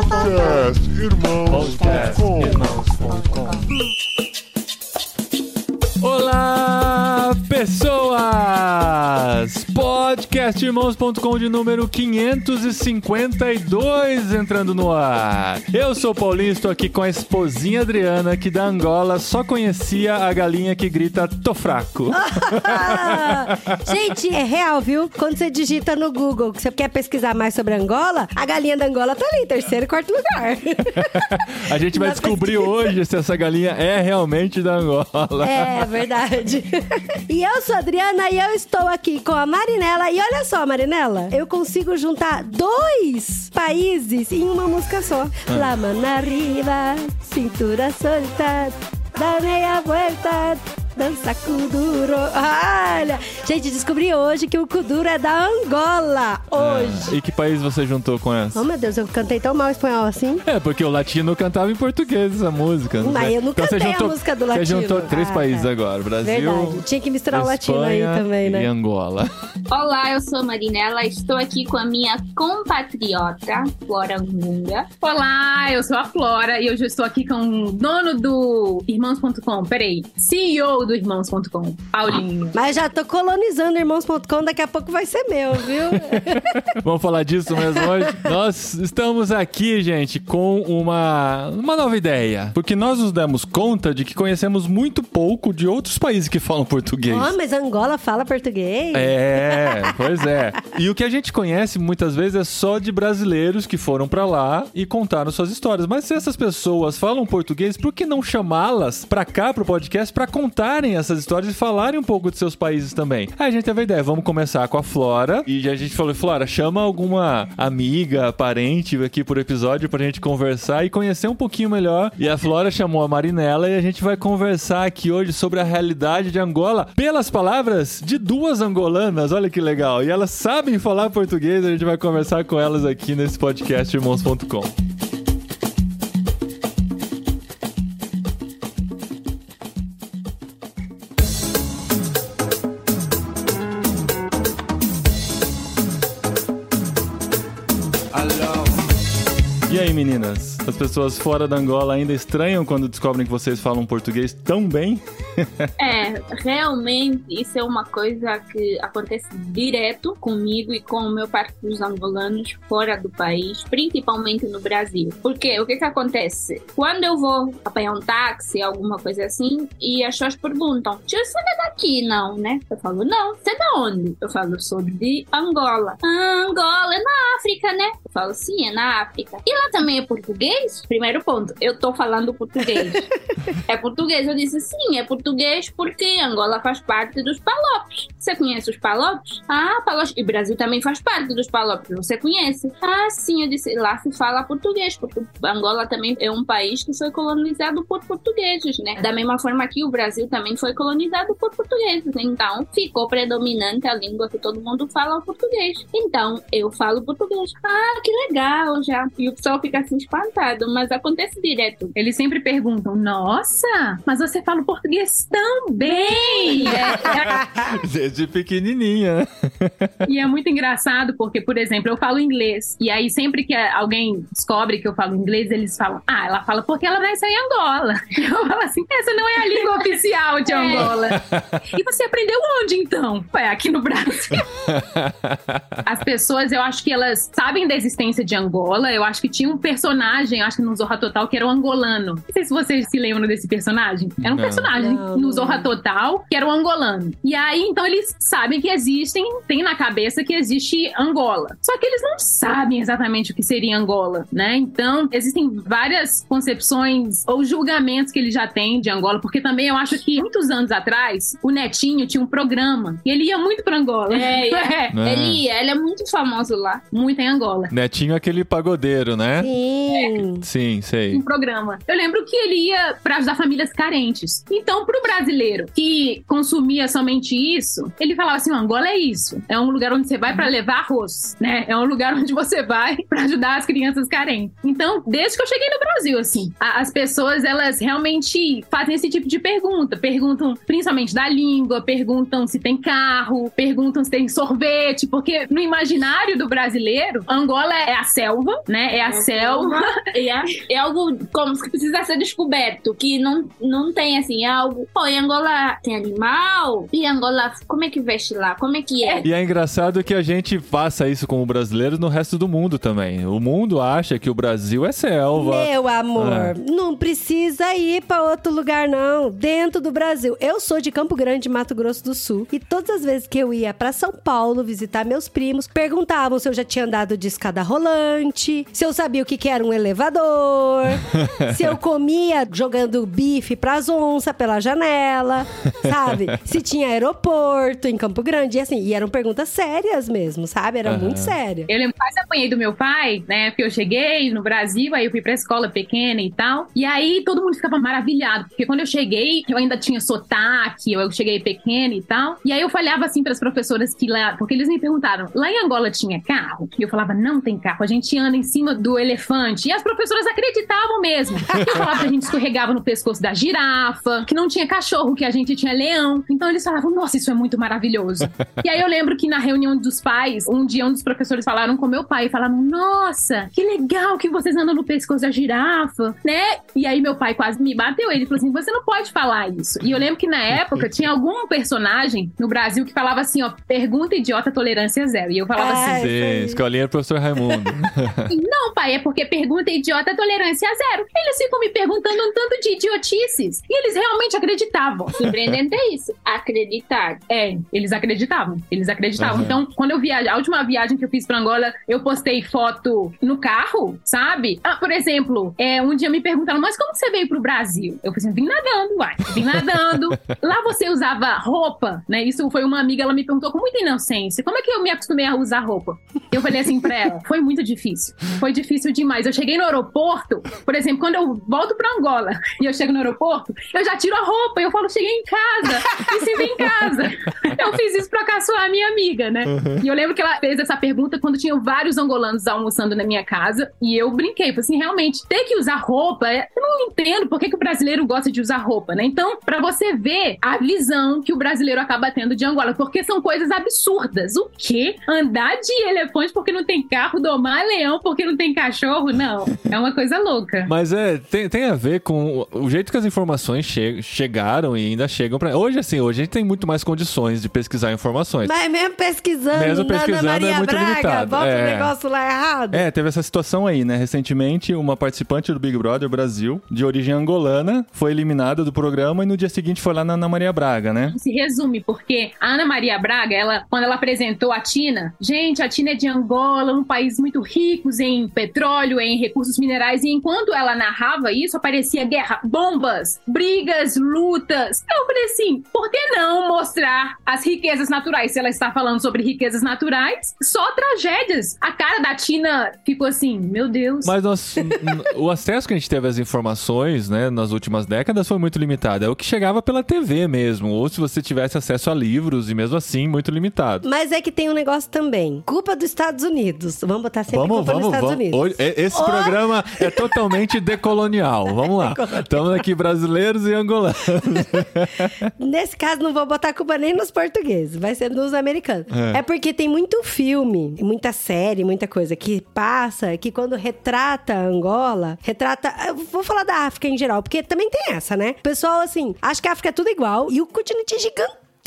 Podcast Irmãos.com Olá, pessoas! Podcastirmãos.com de número 552 entrando no ar. Eu sou o Paulinho, estou aqui com a esposinha Adriana, que da Angola só conhecia a galinha que grita tô fraco. Gente, é real, viu? Quando você digita no Google que você quer pesquisar mais sobre Angola, a galinha da Angola tá ali, terceiro e quarto lugar. A gente vai Na descobrir pesquisa. hoje se essa galinha é realmente da Angola. É verdade. e eu sou a Adriana e eu estou aqui com a Marinela. E olha só, Marinela, eu consigo juntar dois países em uma música só. La mano arriba, cintura solta, da meia vuelta. Dança Kuduro. Olha, gente, descobri hoje que o Kuduro é da Angola. Hoje. E que país você juntou com essa? Oh, meu Deus, eu cantei tão mal espanhol assim. É, porque o latino cantava em português essa música. Mas sei. eu não Então você cantei a juntou- música do Você latino. juntou três Ah, países é. agora: Brasil, Verdade. Tinha que misturar o latino aí Espanha também, né? e Angola. Olá, eu sou a Marinela, estou aqui com a minha compatriota, Flora Munga. Olá, eu sou a Flora e hoje eu estou aqui com o dono do Irmãos.com. Peraí, CEO do Irmãos.com, Paulinho. Mas já tô colonizando irmãos.com, daqui a pouco vai ser meu, viu? Vamos falar disso mesmo hoje? nós estamos aqui, gente, com uma, uma nova ideia. Porque nós nos demos conta de que conhecemos muito pouco de outros países que falam português. Ó, mas Angola fala português? É, pois é. E o que a gente conhece muitas vezes é só de brasileiros que foram pra lá e contaram suas histórias. Mas se essas pessoas falam português, por que não chamá-las pra cá pro podcast pra essas histórias e falarem um pouco de seus países também? Aí a gente teve a ideia, vamos começar com a Flora. E a gente falou, Flora, chama alguma amiga, parente aqui por episódio pra gente conversar e conhecer um pouquinho melhor. E a Flora chamou a Marinela e a gente vai conversar aqui hoje sobre a realidade de Angola pelas palavras de duas angolanas. Olha que legal. E elas sabem falar português, a gente vai conversar com elas aqui nesse podcast irmãos.com. meninas? As pessoas fora da Angola ainda estranham quando descobrem que vocês falam português tão bem? É, realmente isso é uma coisa que acontece direto comigo e com o meu parte dos angolanos fora do país, principalmente no Brasil. Porque o que que acontece? Quando eu vou apanhar um táxi, alguma coisa assim, e as pessoas perguntam: "Tio, você não é daqui, não, né?" Eu falo: "Não, você é da onde?" Eu falo: "Sou de Angola." "Ah, Angola é na África, né?" Eu falo: "Sim, é na África." E lá também é português? Primeiro ponto, eu tô falando português. É português. Eu disse, sim, é português porque Angola faz parte dos Palopes. Você conhece os Palopes? Ah, Palopes. E Brasil também faz parte dos Palopes. Você conhece? Ah, sim. Eu disse, lá se fala português, porque Angola também é um país que foi colonizado por portugueses, né? Da mesma forma que o Brasil também foi colonizado por portugueses. Então, ficou predominante a língua que todo mundo fala o português. Então, eu falo português. Ah, que legal já. E o pessoal fica assim espantado, mas acontece direto. Eles sempre perguntam: Nossa, mas você fala o português tão bem! É, Desde pequenininha. E é muito engraçado porque, por exemplo, eu falo inglês. E aí, sempre que alguém descobre que eu falo inglês, eles falam: Ah, ela fala porque ela nasceu em Angola. Eu falo assim: Essa não é a língua oficial de Angola. E você aprendeu onde então? Ué, aqui no Brasil. As pessoas, eu acho que elas sabem da existência de Angola. Eu acho que tinha um personagem, acho que no Zorra Total, que era o angolano. Não sei se vocês se lembram desse personagem. Era um Não. personagem No Zorra. Total, que era o angolano. E aí, então, eles sabem que existem, tem na cabeça que existe Angola. Só que eles não sabem exatamente o que seria Angola, né? Então, existem várias concepções ou julgamentos que ele já tem de Angola, porque também eu acho que muitos anos atrás, o Netinho tinha um programa e ele ia muito pra Angola. É, é. É. Ele, ele é muito famoso lá. muito em Angola. Netinho é aquele pagodeiro, né? Sim. Sim, sei. um programa. Eu lembro que ele ia pra ajudar famílias carentes. Então, pro brasileiro que consumia somente isso, ele falava assim: Angola é isso. É um lugar onde você vai para levar arroz, né? É um lugar onde você vai para ajudar as crianças carentes. Então, desde que eu cheguei no Brasil, assim, a- as pessoas elas realmente fazem esse tipo de pergunta. Perguntam principalmente da língua, perguntam se tem carro, perguntam se tem sorvete, porque no imaginário do brasileiro, Angola é a selva, né? É a selva. E é, é algo como que precisa ser descoberto, que não, não tem assim, é algo. Pô, em Angola tem animal? E Angola, como é que veste lá? Como é que é? E é engraçado que a gente faça isso como brasileiros no resto do mundo também. O mundo acha que o Brasil é selva. Meu amor, Ah. não precisa ir pra outro lugar, não. Dentro do Brasil. Eu sou de Campo Grande, Mato Grosso do Sul. E todas as vezes que eu ia pra São Paulo visitar meus primos, perguntavam se eu já tinha andado de escada rolante, se eu sabia o que, que era um elevador, se eu comia jogando bife pras onças pela janela, sabe? Se tinha aeroporto em Campo Grande. E assim, e eram perguntas sérias mesmo, sabe? Era Aham. muito séria. Eu lembro, quase apanhei do meu pai, né? Porque eu cheguei no Brasil, aí eu fui pra escola pequena e tal. E aí todo mundo ficava maravilhado, porque quando eu cheguei, eu ainda tinha sotaque, eu cheguei pequena e tal. E aí eu falhava assim pras professoras que lá, porque eles me perguntaram, lá em Angola tinha carro? E eu falava, não tem carro, a gente anda em cima do elefante. E as professoras acreditavam mesmo. Eu falava que a gente escorregava no pescoço da girafa, que não tinha cachorro, que a gente tinha leão. Então eles falavam, nossa, isso é muito maravilhoso. E aí eu lembro que na reunião dos pais, um dia um dos professores falaram com meu pai e falaram: Nossa, que legal que vocês andam no pescoço da girafa, né? E aí meu pai quase me bateu. Ele falou assim: Você não pode falar isso. E eu lembro que na época tinha algum personagem no Brasil que falava assim: Ó, pergunta idiota, tolerância zero. E eu falava Ah, assim: isso Sim, escolinha do professor Raimundo. Não, pai, é porque pergunta idiota, tolerância zero. Eles ficam me perguntando um tanto de idiotices. E eles realmente acreditavam. Surpreendente é isso. Acreditar. É, eles acreditavam. Eles acreditavam. Aham. Então, quando eu viajei, a última viagem que eu fiz pra Angola, eu postei foto no carro, sabe? Ah, por exemplo, é, um dia me perguntaram, mas como você veio pro Brasil? Eu falei assim, vim nadando, uai. Vim nadando. Lá você usava roupa, né? Isso foi uma amiga, ela me perguntou com muita inocência, como é que eu me acostumei a usar roupa? Eu falei assim pra ela, foi muito difícil. Foi difícil demais. Eu cheguei no aeroporto, por exemplo, quando eu volto pra Angola e eu chego no aeroporto, eu já tiro a roupa, eu falo, cheguei em casa, me sinto em casa. Eu fiz isso pra caçoar a minha amiga, né? E eu lembro que ela fez essa pergunta quando tinham vários angolanos almoçando na minha casa. E eu brinquei, falei assim, realmente, ter que usar roupa, é- eu não entendo por que, que o brasileiro gosta de usar roupa, né? Então, pra você ver a visão que o brasileiro acaba tendo de Angola, porque são coisas absurdas. O quê? Andar de elefante porque não tem carro, domar leão porque não tem cachorro? Não. É uma coisa louca. Mas é, tem, tem a ver com o jeito que as informações che- chegaram e ainda chegam pra. Hoje, assim, hoje a gente tem muito mais condições de pesquisar informações. Mas mesmo pesquisando, Mesmo pesquisando, é Maria muito Braga, limitado. bota o É. negócio lá errado. É, teve essa situação aí, né? Recentemente, uma participante do Big Brother Brasil, de origem angolana, foi eliminada do programa e no dia seguinte foi lá na Ana Maria Braga, né? se resume, porque a Ana Maria Braga, ela, quando ela apresentou a Tina, gente, a Tina é de Angola, um país muito rico em petróleo, em recursos minerais, e enquanto ela narrava isso, aparecia guerra, bombas, brigas, lutas. Eu falei assim, por que não mostrar as riquezas naturais? Se ela está falando sobre riquezas naturais, só tragédias. A cara da Tina ficou assim, meu Deus. Mas nós, o acesso que a gente teve às informações, né, nas últimas décadas foi muito limitado. É o que chegava pela TV mesmo, ou se você tivesse acesso a livros, e mesmo assim, muito limitado. Mas é que tem um negócio também. Culpa dos Estados Unidos. Vamos botar sempre Vamos, culpa vamos, dos Estados vamos. Unidos. Hoje- esse Oh! programa é totalmente decolonial. Vamos lá. Estamos aqui brasileiros e angolanos. Nesse caso, não vou botar culpa nem nos portugueses, vai ser nos americanos. É. É. porque tem muito filme, muita série, muita coisa que passa, que quando retrata Angola, retrata. eu Vou falar da África em geral, porque também tem essa, né? O pessoal, assim, acha que a África é tudo igual e o continente é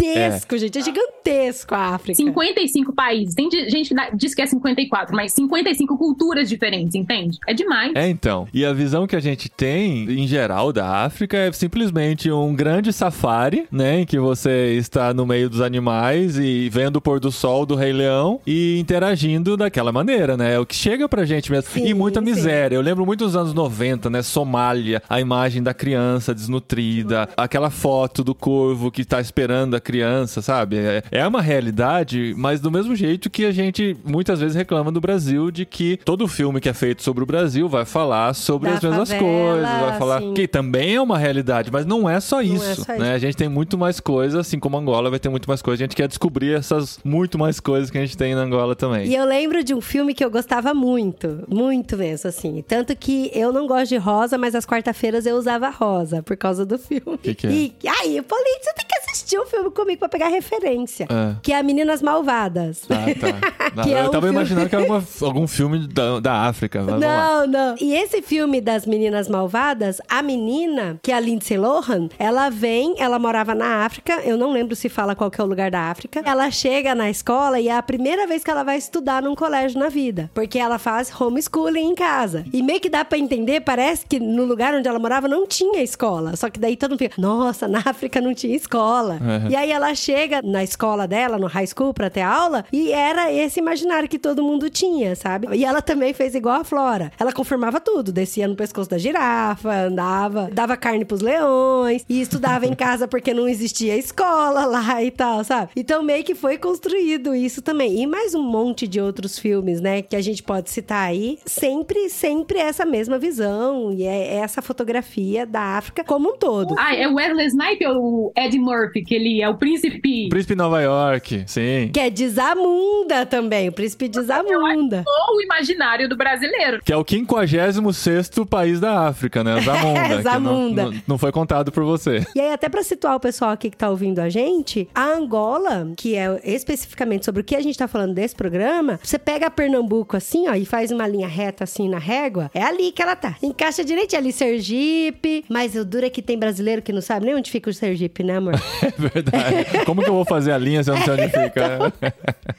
gigantesco, gente. É gigantesco a África. 55 países. Tem gente que diz que é 54, mas 55 culturas diferentes, entende? É demais. É, então. E a visão que a gente tem, em geral, da África é simplesmente um grande safari, né? Em que você está no meio dos animais e vendo o pôr do sol do Rei Leão e interagindo daquela maneira, né? É o que chega pra gente mesmo. Sim, e muita sim. miséria. Eu lembro muito dos anos 90, né? Somália, a imagem da criança desnutrida, aquela foto do corvo que tá esperando a criança criança, sabe? É, é uma realidade, mas do mesmo jeito que a gente muitas vezes reclama do Brasil de que todo filme que é feito sobre o Brasil vai falar sobre Da as mesmas favela, coisas, vai falar sim. que também é uma realidade, mas não é só é isso, só né? isso. A gente tem muito mais coisas, assim como Angola vai ter muito mais coisas. A gente quer descobrir essas muito mais coisas que a gente tem na Angola também. E eu lembro de um filme que eu gostava muito, muito mesmo, assim. Tanto que eu não gosto de rosa, mas às quarta-feiras eu usava rosa por causa do filme. Que que é? E aí, Paulinho, você tem que assistir o filme comigo pra pegar referência. Ah. Que é Meninas Malvadas. Ah, tá. Que eu é um tava filme- imaginando que era alguma- algum filme da, da África. mas. Não, não. E esse filme das meninas malvadas, a menina, que é a Lindsay Lohan, ela vem, ela morava na África, eu não lembro se fala qual que é o lugar da África. Ela chega na escola e é a primeira vez que ela vai estudar num colégio na vida, porque ela faz homeschooling em casa. E meio que dá pra entender, parece que no lugar onde ela morava não tinha escola. Só que daí todo mundo fica, nossa, na África não tinha escola. Uhum. E aí ela chega na escola dela, no high school, pra ter aula, e era esse imaginário que todo mundo tinha, sabe? E ela também fez igual a Flora. Ela confirmava tudo, descia no pescoço da girafa, andava, dava carne pros leões, e estudava em casa porque não existia escola lá e tal, sabe? Então meio que foi construído isso também. E mais um monte de outros filmes, né, que a gente pode citar aí. Sempre, sempre essa mesma visão, e é essa fotografia da África como um todo. Ah, é o Wesley Snipes ou o Ed Murphy, que ele é príncipe? Príncipe de Nova York, sim. Que é Desamunda também, o príncipe Desamunda. Ou o imaginário do brasileiro. Que é o 56 país da África, né? Zamunda. que não- Zamunda. Não, não foi contado por você. E aí, até pra situar o pessoal aqui que tá ouvindo a gente, a Angola, que é especificamente sobre o que a gente tá falando desse programa, você pega a Pernambuco assim, ó, e faz uma linha reta assim na régua, é ali que ela tá. Encaixa direito ali Sergipe, mas o duro é que tem brasileiro que não sabe nem onde fica o Sergipe, né, amor? É verdade. Como que eu vou fazer a linha se eu não sei onde fica?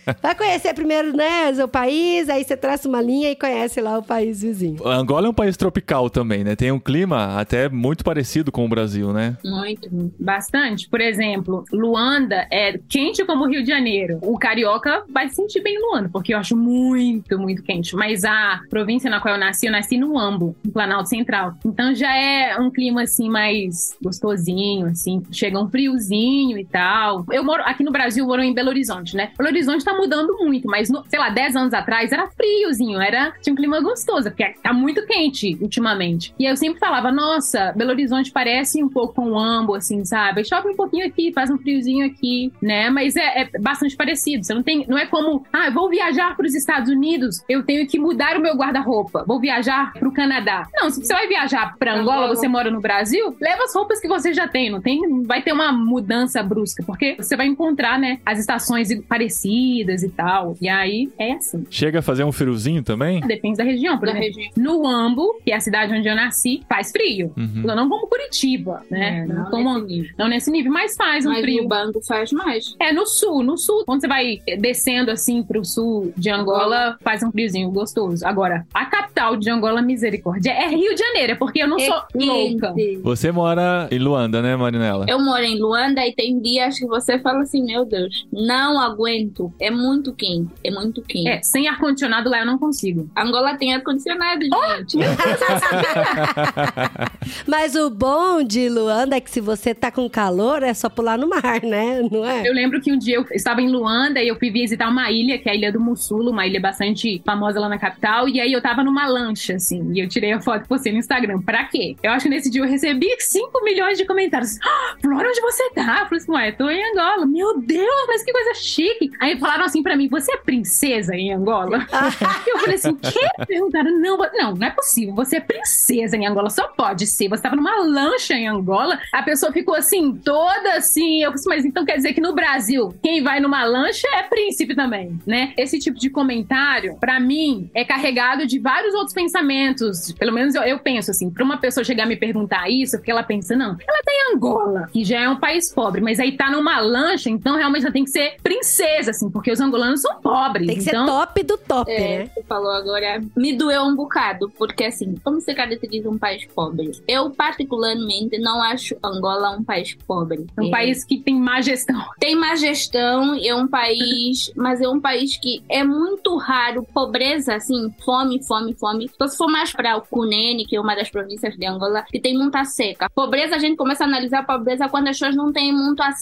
Vai conhecer primeiro, né, o país, aí você traça uma linha e conhece lá o país vizinho. A Angola é um país tropical também, né? Tem um clima até muito parecido com o Brasil, né? Muito, muito. Bastante. Por exemplo, Luanda é quente como o Rio de Janeiro. O carioca vai se sentir bem em Luanda, porque eu acho muito, muito quente. Mas a província na qual eu nasci, eu nasci no Ambo, no Planalto Central. Então já é um clima assim mais gostosinho, assim. Chega um friozinho e tal. Eu moro aqui no Brasil, moro em Belo Horizonte, né? Belo Horizonte tá mudando muito, mas no- sei lá, 10 anos atrás era friozinho, era tinha um clima gostoso, porque tá muito quente ultimamente. E eu sempre falava, nossa, Belo Horizonte parece um pouco com o Ambo, assim, sabe? Chove um pouquinho aqui, faz um friozinho aqui, né? Mas é, é bastante parecido. Você não tem, não é como, ah, eu vou viajar para os Estados Unidos, eu tenho que mudar o meu guarda-roupa. Vou viajar para o Canadá. Não, se você vai viajar para Angola, você mora no Brasil, leva as roupas que você já tem, não tem, vai ter uma mudança porque você vai encontrar, né, as estações parecidas e tal. E aí é assim. Chega a fazer um friozinho também? Depende da região, por Da exemplo. região. No Ambo, que é a cidade onde eu nasci, faz frio. Uhum. Não como Curitiba, né? É, não, não como, nesse nível. não nesse nível, mas faz um Mas frio. no banco faz mais. É, no sul, no sul. Quando você vai descendo assim pro sul de Angola, faz um friozinho gostoso. Agora, a capital de Angola, misericórdia, é Rio de Janeiro, é porque eu não sou louca. quente. Você mora em Luanda, né, Marinela? Eu moro em Luanda e tem dias que você fala assim, meu Deus, não aguento. É muito quente, é muito quente. É, sem ar-condicionado lá eu não consigo. Angola tem ar-condicionado, gente. Mas o bom de Luanda é que se você tá com calor, é só pular no mar, né? Não é? Eu lembro que um dia eu estava em Luanda e eu fui visitar uma ilha, que é a Ilha do Mussulo, uma ilha bastante famosa lá na capital, e aí eu tava numa lancha, assim, e eu tirei a foto e postei no Instagram. Pra quê? Eu acho que nesse dia eu recebi 5 milhões de comentários. Ah, Flora, onde você tá? Eu falei assim, ué, tô em Angola. Meu Deus, mas que coisa chique. Aí falaram assim pra mim, você é princesa em Angola? Eu falei assim, o quê? Perguntaram, não, não, não é possível. Você é princesa em Angola, só pode ser. Você tava numa lancha em Angola. A pessoa ficou assim, toda assim. Eu falei assim, mas então quer dizer que no Brasil, quem vai numa lancha é príncipe também, né? Esse tipo de comentário, pra mim, é carregado de vários outros pensamentos. Pelo menos eu, eu penso assim, pra uma pessoa chegar a me perguntar isso, porque ela pensa, não, ela tá em Angola, que já é um país pobre, mas aí tá numa lancha, então realmente ela tem que ser princesa, assim, porque os angolanos são pobres. Tem que então... ser top do top, É, né? você falou agora, me doeu um bocado, porque assim, como se caracteriza um país pobre? Eu, particularmente, não acho Angola um país pobre. É um É, país que tem má gestão. Tem má gestão, é um país, mas é um país que é muito raro pobreza, assim, fome, fome, fome. Então, se for mais para o Cunene, que é uma das províncias de Angola, que tem muita seca. Pobreza, a gente começa a analisar a pobreza quando as pessoas não têm muito acesso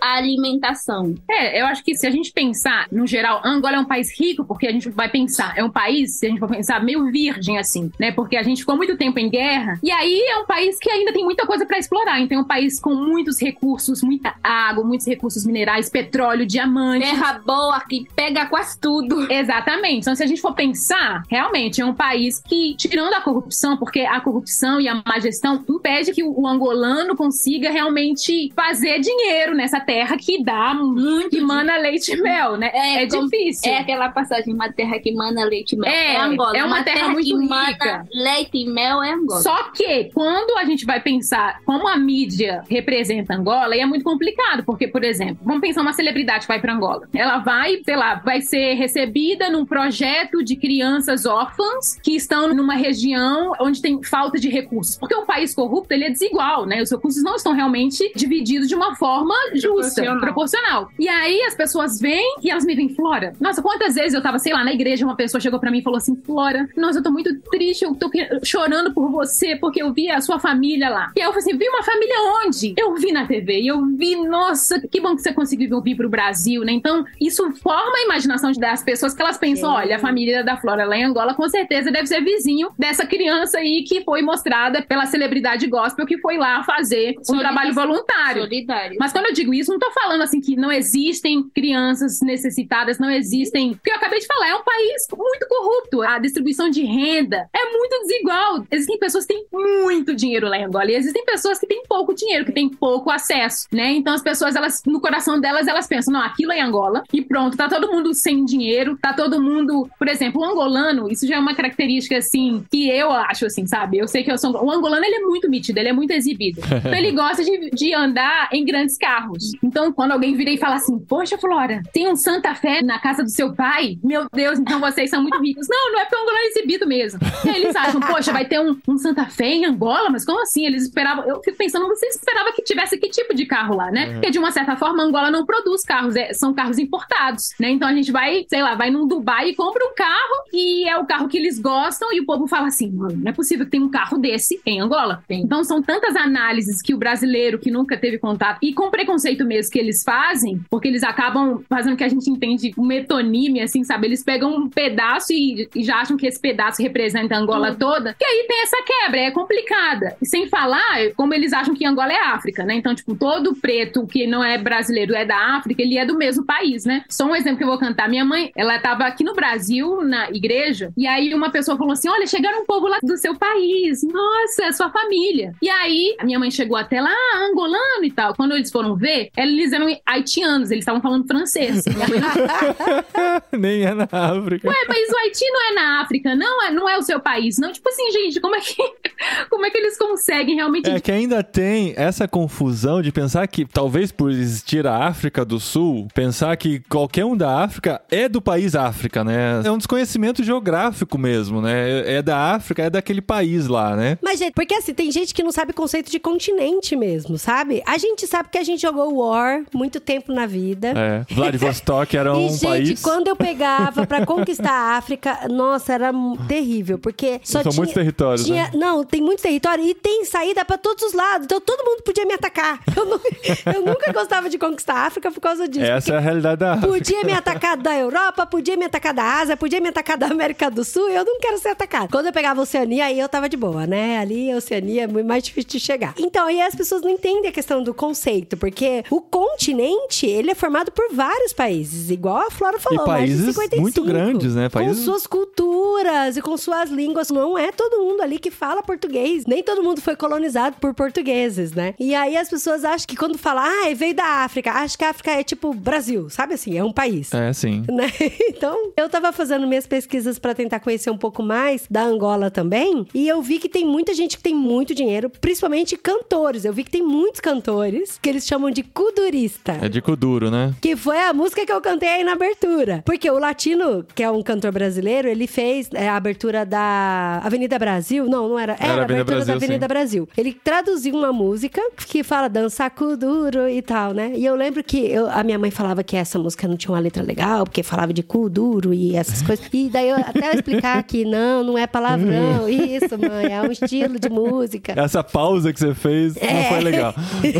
à alimentação. É, eu acho que se a gente pensar, no geral, Angola é um país rico, porque a gente vai pensar, é um país, se a gente for pensar, meio virgem, assim, né? Porque a gente ficou muito tempo em guerra, e aí é um país que ainda tem muita coisa para explorar. Então é um país com muitos recursos, muita água, muitos recursos minerais, petróleo, diamante. Terra boa que pega quase tudo. Exatamente. Então, se a gente for pensar, realmente é um país que, tirando a corrupção, porque a corrupção e a má gestão impede que o angolano consiga realmente fazer dinheiro nessa terra que dá Muito que mana leite e mel, né? É, como- difícil. É aquela passagem, uma terra que mana leite e mel. É, Angola. é uma terra muito que rica. leite e mel é Angola. Só que quando a gente vai pensar como a mídia representa Angola, é muito complicado, porque, por exemplo, vamos pensar uma celebridade que vai para Angola. Ela vai, sei lá, vai ser recebida num projeto de crianças órfãs que estão numa região onde tem falta de recursos. Porque um país corrupto, ele é desigual, né? Os recursos não estão realmente divididos de uma forma justa, Proporcional. proporcional. E aí as pessoas vêm e elas me veem, Flora. Nossa, quantas vezes eu tava, sei lá, na igreja, uma pessoa chegou pra mim e falou assim: Flora, nossa, eu tô muito triste, eu tô chorando por você, porque eu vi a sua família lá. E aí eu falei assim: vi uma família onde? Eu vi na TV. E eu vi, nossa, que bom que você conseguiu vir pro Brasil, né? Então, isso forma a imaginação das pessoas que elas pensam: olha, a família da Flora lá em Angola com certeza deve ser vizinho dessa criança aí que foi mostrada pela celebridade gospel que foi lá fazer um trabalho voluntário. Solidário. Mas quando eu digo isso, não tô falando assim que não existem crianças necessitadas, não existem. Porque eu acabei de falar, é um país muito corrupto. A distribuição de renda é muito desigual. Existem pessoas que têm muito dinheiro lá em Angola e existem pessoas que têm pouco dinheiro, que têm pouco acesso, né? Então as pessoas, elas, no coração delas, elas pensam, não, aquilo é Angola e pronto, tá todo mundo sem dinheiro, tá todo mundo. Por exemplo, o angolano, isso já é uma característica assim que eu acho assim, sabe? Eu sei que eu sou. O angolano ele é muito nítido, ele é muito exibido. Então ele gosta de, de andar em grandes carros. Então, quando alguém vira e fala assim, poxa, Flora, tem um Santa Fé na casa do seu pai? Meu Deus, então vocês são muito ricos. Não, não é porque o angolano é exibido mesmo. E aí eles acham, poxa, vai ter um, um Santa Fé em Angola? Mas como assim? Eles esperavam. Eu fico pensando, você esperava que tivesse que tipo de carro lá, né? Porque de uma certa forma, Angola não produz carros, é- são carros importados, né? Então a gente vai, sei lá, vai num Dubai e compra um carro e é o carro que eles gostam e o povo fala assim, mano, não é possível que tenha um carro desse em Angola. Então são tantas análises que o brasileiro que nunca teve contato e com preconceito mesmo que eles fazem, porque eles acabam fazendo o que a gente entende um metonime, assim, sabe? Eles pegam um pedaço e, e já acham que esse pedaço representa a Angola toda. Que aí tem essa quebra, é complicada. E sem falar, como eles acham que Angola é África, né? Então, tipo, todo preto que não é brasileiro é da África, ele é do mesmo país, né? Só um exemplo que eu vou cantar. Minha mãe, ela tava aqui no Brasil, na igreja, e aí uma pessoa falou assim: Olha, chegaram um povo lá do seu país. Nossa, é sua família. E aí, a minha mãe chegou até lá, ah, angolano e tal. Quando eles foram ver, eles eram haitianos, eles estavam falando francês. Nem é na África. Ué, mas o Haiti não é na África, não é, não é o seu país, não. Tipo assim, gente, como é que, como é que eles conseguem realmente É que ainda tem essa confusão de pensar que, talvez por existir a África do Sul, pensar que qualquer um da África é do país África, né? É um desconhecimento geográfico mesmo, né? É da África, é daquele país lá, né? Mas, gente, porque assim, tem gente que não sabe o conceito de continente mesmo, sabe? A gente sabe que a gente jogou War muito tempo na vida. É. Vladivostok era um e, gente, país. quando eu pegava pra conquistar a África, nossa, era terrível, porque só São tinha... muitos territórios, tinha, né? Não, tem muito território e tem saída pra todos os lados, então todo mundo podia me atacar. Eu, nu- eu nunca gostava de conquistar a África por causa disso. Essa é a realidade da África. Podia me atacar da Europa, podia me atacar da Ásia, podia me atacar da América do Sul, eu não quero ser atacado. Quando eu pegava a Oceania, aí eu tava de boa, né? Ali a Oceania é muito mais difícil de chegar. Então, aí as pessoas não entendem a questão do conceito, porque o continente, ele é formado por vários países, igual a Flora falou, mais de países 55, muito grandes, né? Países- Com suas culturas e com suas línguas. Não é todo mundo ali que fala português. Nem todo mundo foi colonizado por portugueses, né? E aí as pessoas acham que quando fala, ah, veio da África, acho que a África é tipo Brasil, sabe assim? É um país. É, sim. Né? Então, eu tava fazendo minhas pesquisas pra tentar conhecer um pouco mais da Angola também, e eu vi que tem muita gente que tem muito dinheiro, principalmente cantores. Eu vi que tem muitos cantores que eles chamam de kudurista. É de Kuduro, né? Que foi a música que eu cantei aí na abertura. Porque o Latino, que é um cantor brasileiro, ele fez é, a abertura da Avenida Brasil. Não, não era. Era, Era a abertura da Brasil, Avenida sim. Brasil. Ele traduziu uma música que fala dança kuduro e tal, né? E eu lembro que eu- a minha mãe falava que essa música não tinha uma letra legal, porque falava de kuduro e essas coisas. E daí, eu, até eu explicar que não, não é palavrão. Isso, mãe, é um estilo de música. Essa pausa que você fez não É. foi legal.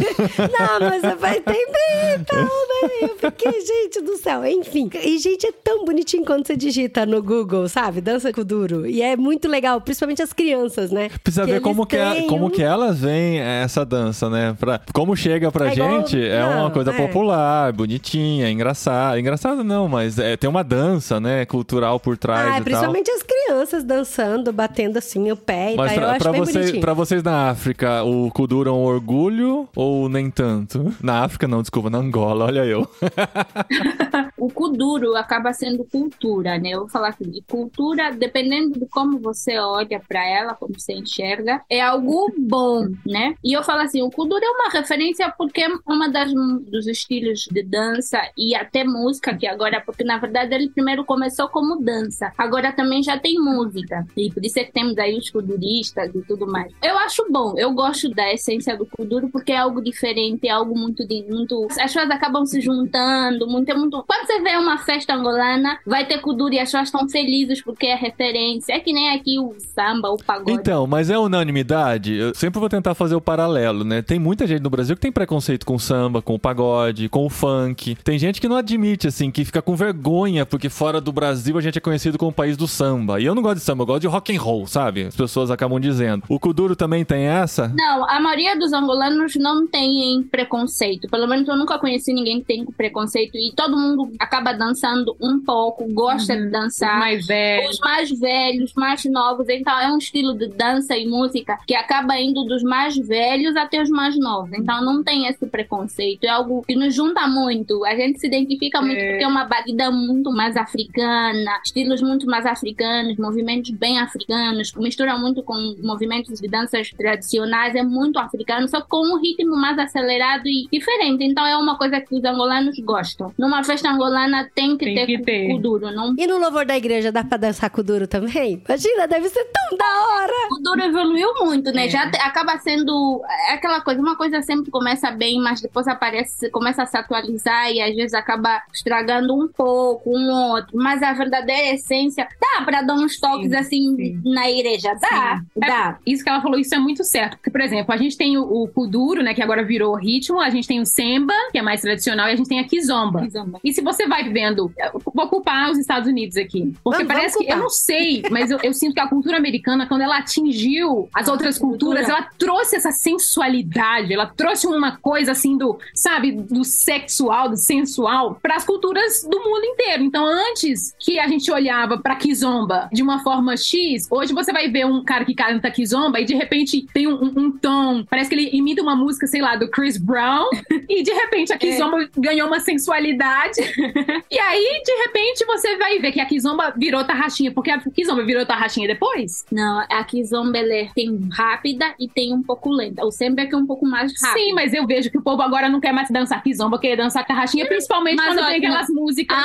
Não, mas você vai entender então, né? Eu fiquei, gente do céu. Enfim. E, gente, é tão bonitinho quando você digita no Google, sabe? Dança Kuduro. E é muito legal, principalmente as crianças, né? Precisa Que ver como que, é- como que elas veem essa dança, né? Pra, como chega pra É igual- gente, é uma não, coisa é. popular, bonitinha, engraçada. Engraçada não, mas é, tem uma dança, né? Cultural por trás Ah, e tal. principalmente as crianças dançando, batendo assim o pé e Mas tal. Eu pra, acho pra bem você- bonitinho. pra vocês na África, o Kuduro é um orgulho ou nem tanto? Na África não, desculpa, na Angola, olha eu. O kuduro acaba sendo cultura, né? Eu vou falar assim, de cultura, dependendo de como você olha pra ela, como você enxerga, é algo bom, né? E eu falo assim, o kuduro é uma referência porque é uma das dos estilos de dança e até música que agora, porque na verdade ele primeiro começou como dança, agora também já tem música. E por isso é que temos aí os kuduristas e tudo mais. Eu acho bom, eu gosto da essência do kuduro porque é algo diferente, é algo muito de muito as pessoas acabam se juntando, muito é muito. Quando você vê uma festa angolana, vai ter kuduro e as pessoas estão felizes porque é referência. É que nem aqui o samba, o pagode. Então, mas é unanimidade? Eu sempre vou tentar fazer o paralelo, né? Tem muita gente no Brasil que tem preconceito com o samba, com o pagode, com o funk. Tem gente que não admite, assim, que fica com vergonha porque fora do Brasil a gente é conhecido como o país do samba. E eu não gosto de samba, eu gosto de rock and roll, sabe? As pessoas acabam dizendo. O Kuduro também tem essa? Não, a maioria dos angolanos não tem preconceito. Pelo menos eu nunca conheci ninguém que tem preconceito. E todo mundo acaba dançando um pouco, gosta de Os dançar. mais velhos. Os mais velhos, mais novos. Então é um estilo de dança e música que acaba indo dos mais velhos até os mais novos. Então não tem esse preconceito. É algo que nos junta muito. A gente se identifica muito É. porque é uma batida muito mais africana, estilos muito mais africanos, movimentos bem africanos, mistura muito com movimentos de danças tradicionais, é muito africano, só com um ritmo mais acelerado e diferente. Então é uma coisa que os angolanos gostam. Numa festa angolana tem que Tem ter que ter. kuduro, não E no louvor da igreja dá pra dançar Kuduro também? Imagina, deve ser tão da hora! O duro evoluiu muito, né? É. Já acaba sendo é aquela coisa, uma coisa sempre começa bem, mas depois aparece, começa a se atualizar e às vezes acaba estragando um pouco, um outro. Mas a verdadeira essência dá pra dar uns toques Sim, assim sim. na igreja, dá, Sim. dá. Isso que ela falou, isso é muito certo. Porque, por exemplo, a gente tem o, o kuduro, né, que agora virou ritmo, a gente tem o semba, que é mais tradicional, e a gente tem a kizomba. Kizomba. E se você vai vendo, vou culpar os Estados Unidos aqui. Porque Vamos- parece vamos que, eu não sei, mas eu, eu sinto que a cultura americana, quando ela atingiu as outras culturas, cultura. ela trouxe essa sensualidade, ela trouxe uma coisa assim do, sabe, do sexual, do sensual, para as culturas do mundo inteiro. Então, antes que a gente olhava pra kizomba de uma forma X, hoje você vai ver um cara que canta kizomba e de repente tem um, um- um tom, parece que ele imita uma música, sei lá, do Chris Brown, e de repente a kizomba ganhou uma sensualidade. e aí, de repente, você vai ver que a kizomba virou tarraxinha, porque a kizomba virou tarraxinha depois. Não, a kizomba ela é- tem rápida e tem um pouco lenta. O semba é que é um pouco mais rápido. Sim, mas eu vejo que o povo agora não quer mais dançar kizomba, quer dançar tarraxinha, principalmente mas quando olha, tem aquelas músicas.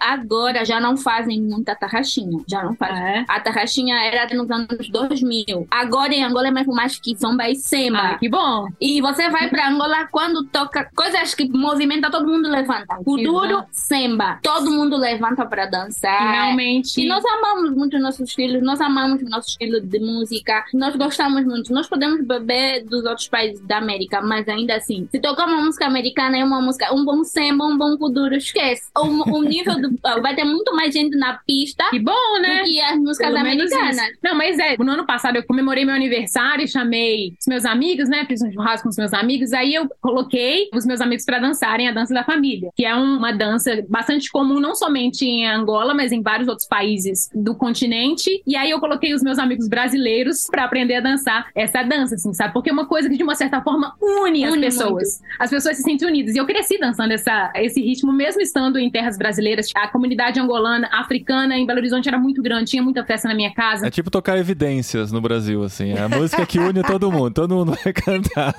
Agora já não fazem muita tarraxinha. Já não fazem. É. A tarraxinha era nos anos 2000. Agora em Angola é mais, mais kizomba e semba. Ah, que bom. E você vai pra Angola quando toca coisas que movimenta, todo mundo levanta. Kuduro, Exato. semba. Todo mundo levanta pra dançar. E realmente. E nós amamos muito nossos filhos, nós amamos o nosso estilo de música, nós gostamos muito. Nós podemos beber dos outros países da América, mas ainda assim, se tocar uma música americana é uma música, um bom samba, um bom kuduro, esquece. O, o nível do. Vai ter muito mais gente na pista Que bom, né? do que as músicas Pelo americanas. Não, mas é, no ano passado eu comemorei meu aniversário, chamei os meus amigos, né? Fiz um churrasco com os meus amigos, aí eu coloquei os meus amigos pra dançarem a dança da família, que é um- uma dança bastante comum, não somente em Angola, mas em vários outros países do continente. E aí eu coloquei os meus amigos brasileiros pra aprender a dançar essa dança, assim, sabe? Porque é uma coisa que de uma certa forma une as Une pessoas. As pessoas se sentem unidas. E eu cresci dançando essa, esse ritmo, mesmo estando em terras brasileiras. A comunidade angolana, africana, em Belo Horizonte era muito grande, tinha muita festa na minha casa. É tipo tocar evidências no Brasil, assim. É a música que une todo mundo. Todo mundo vai cantar.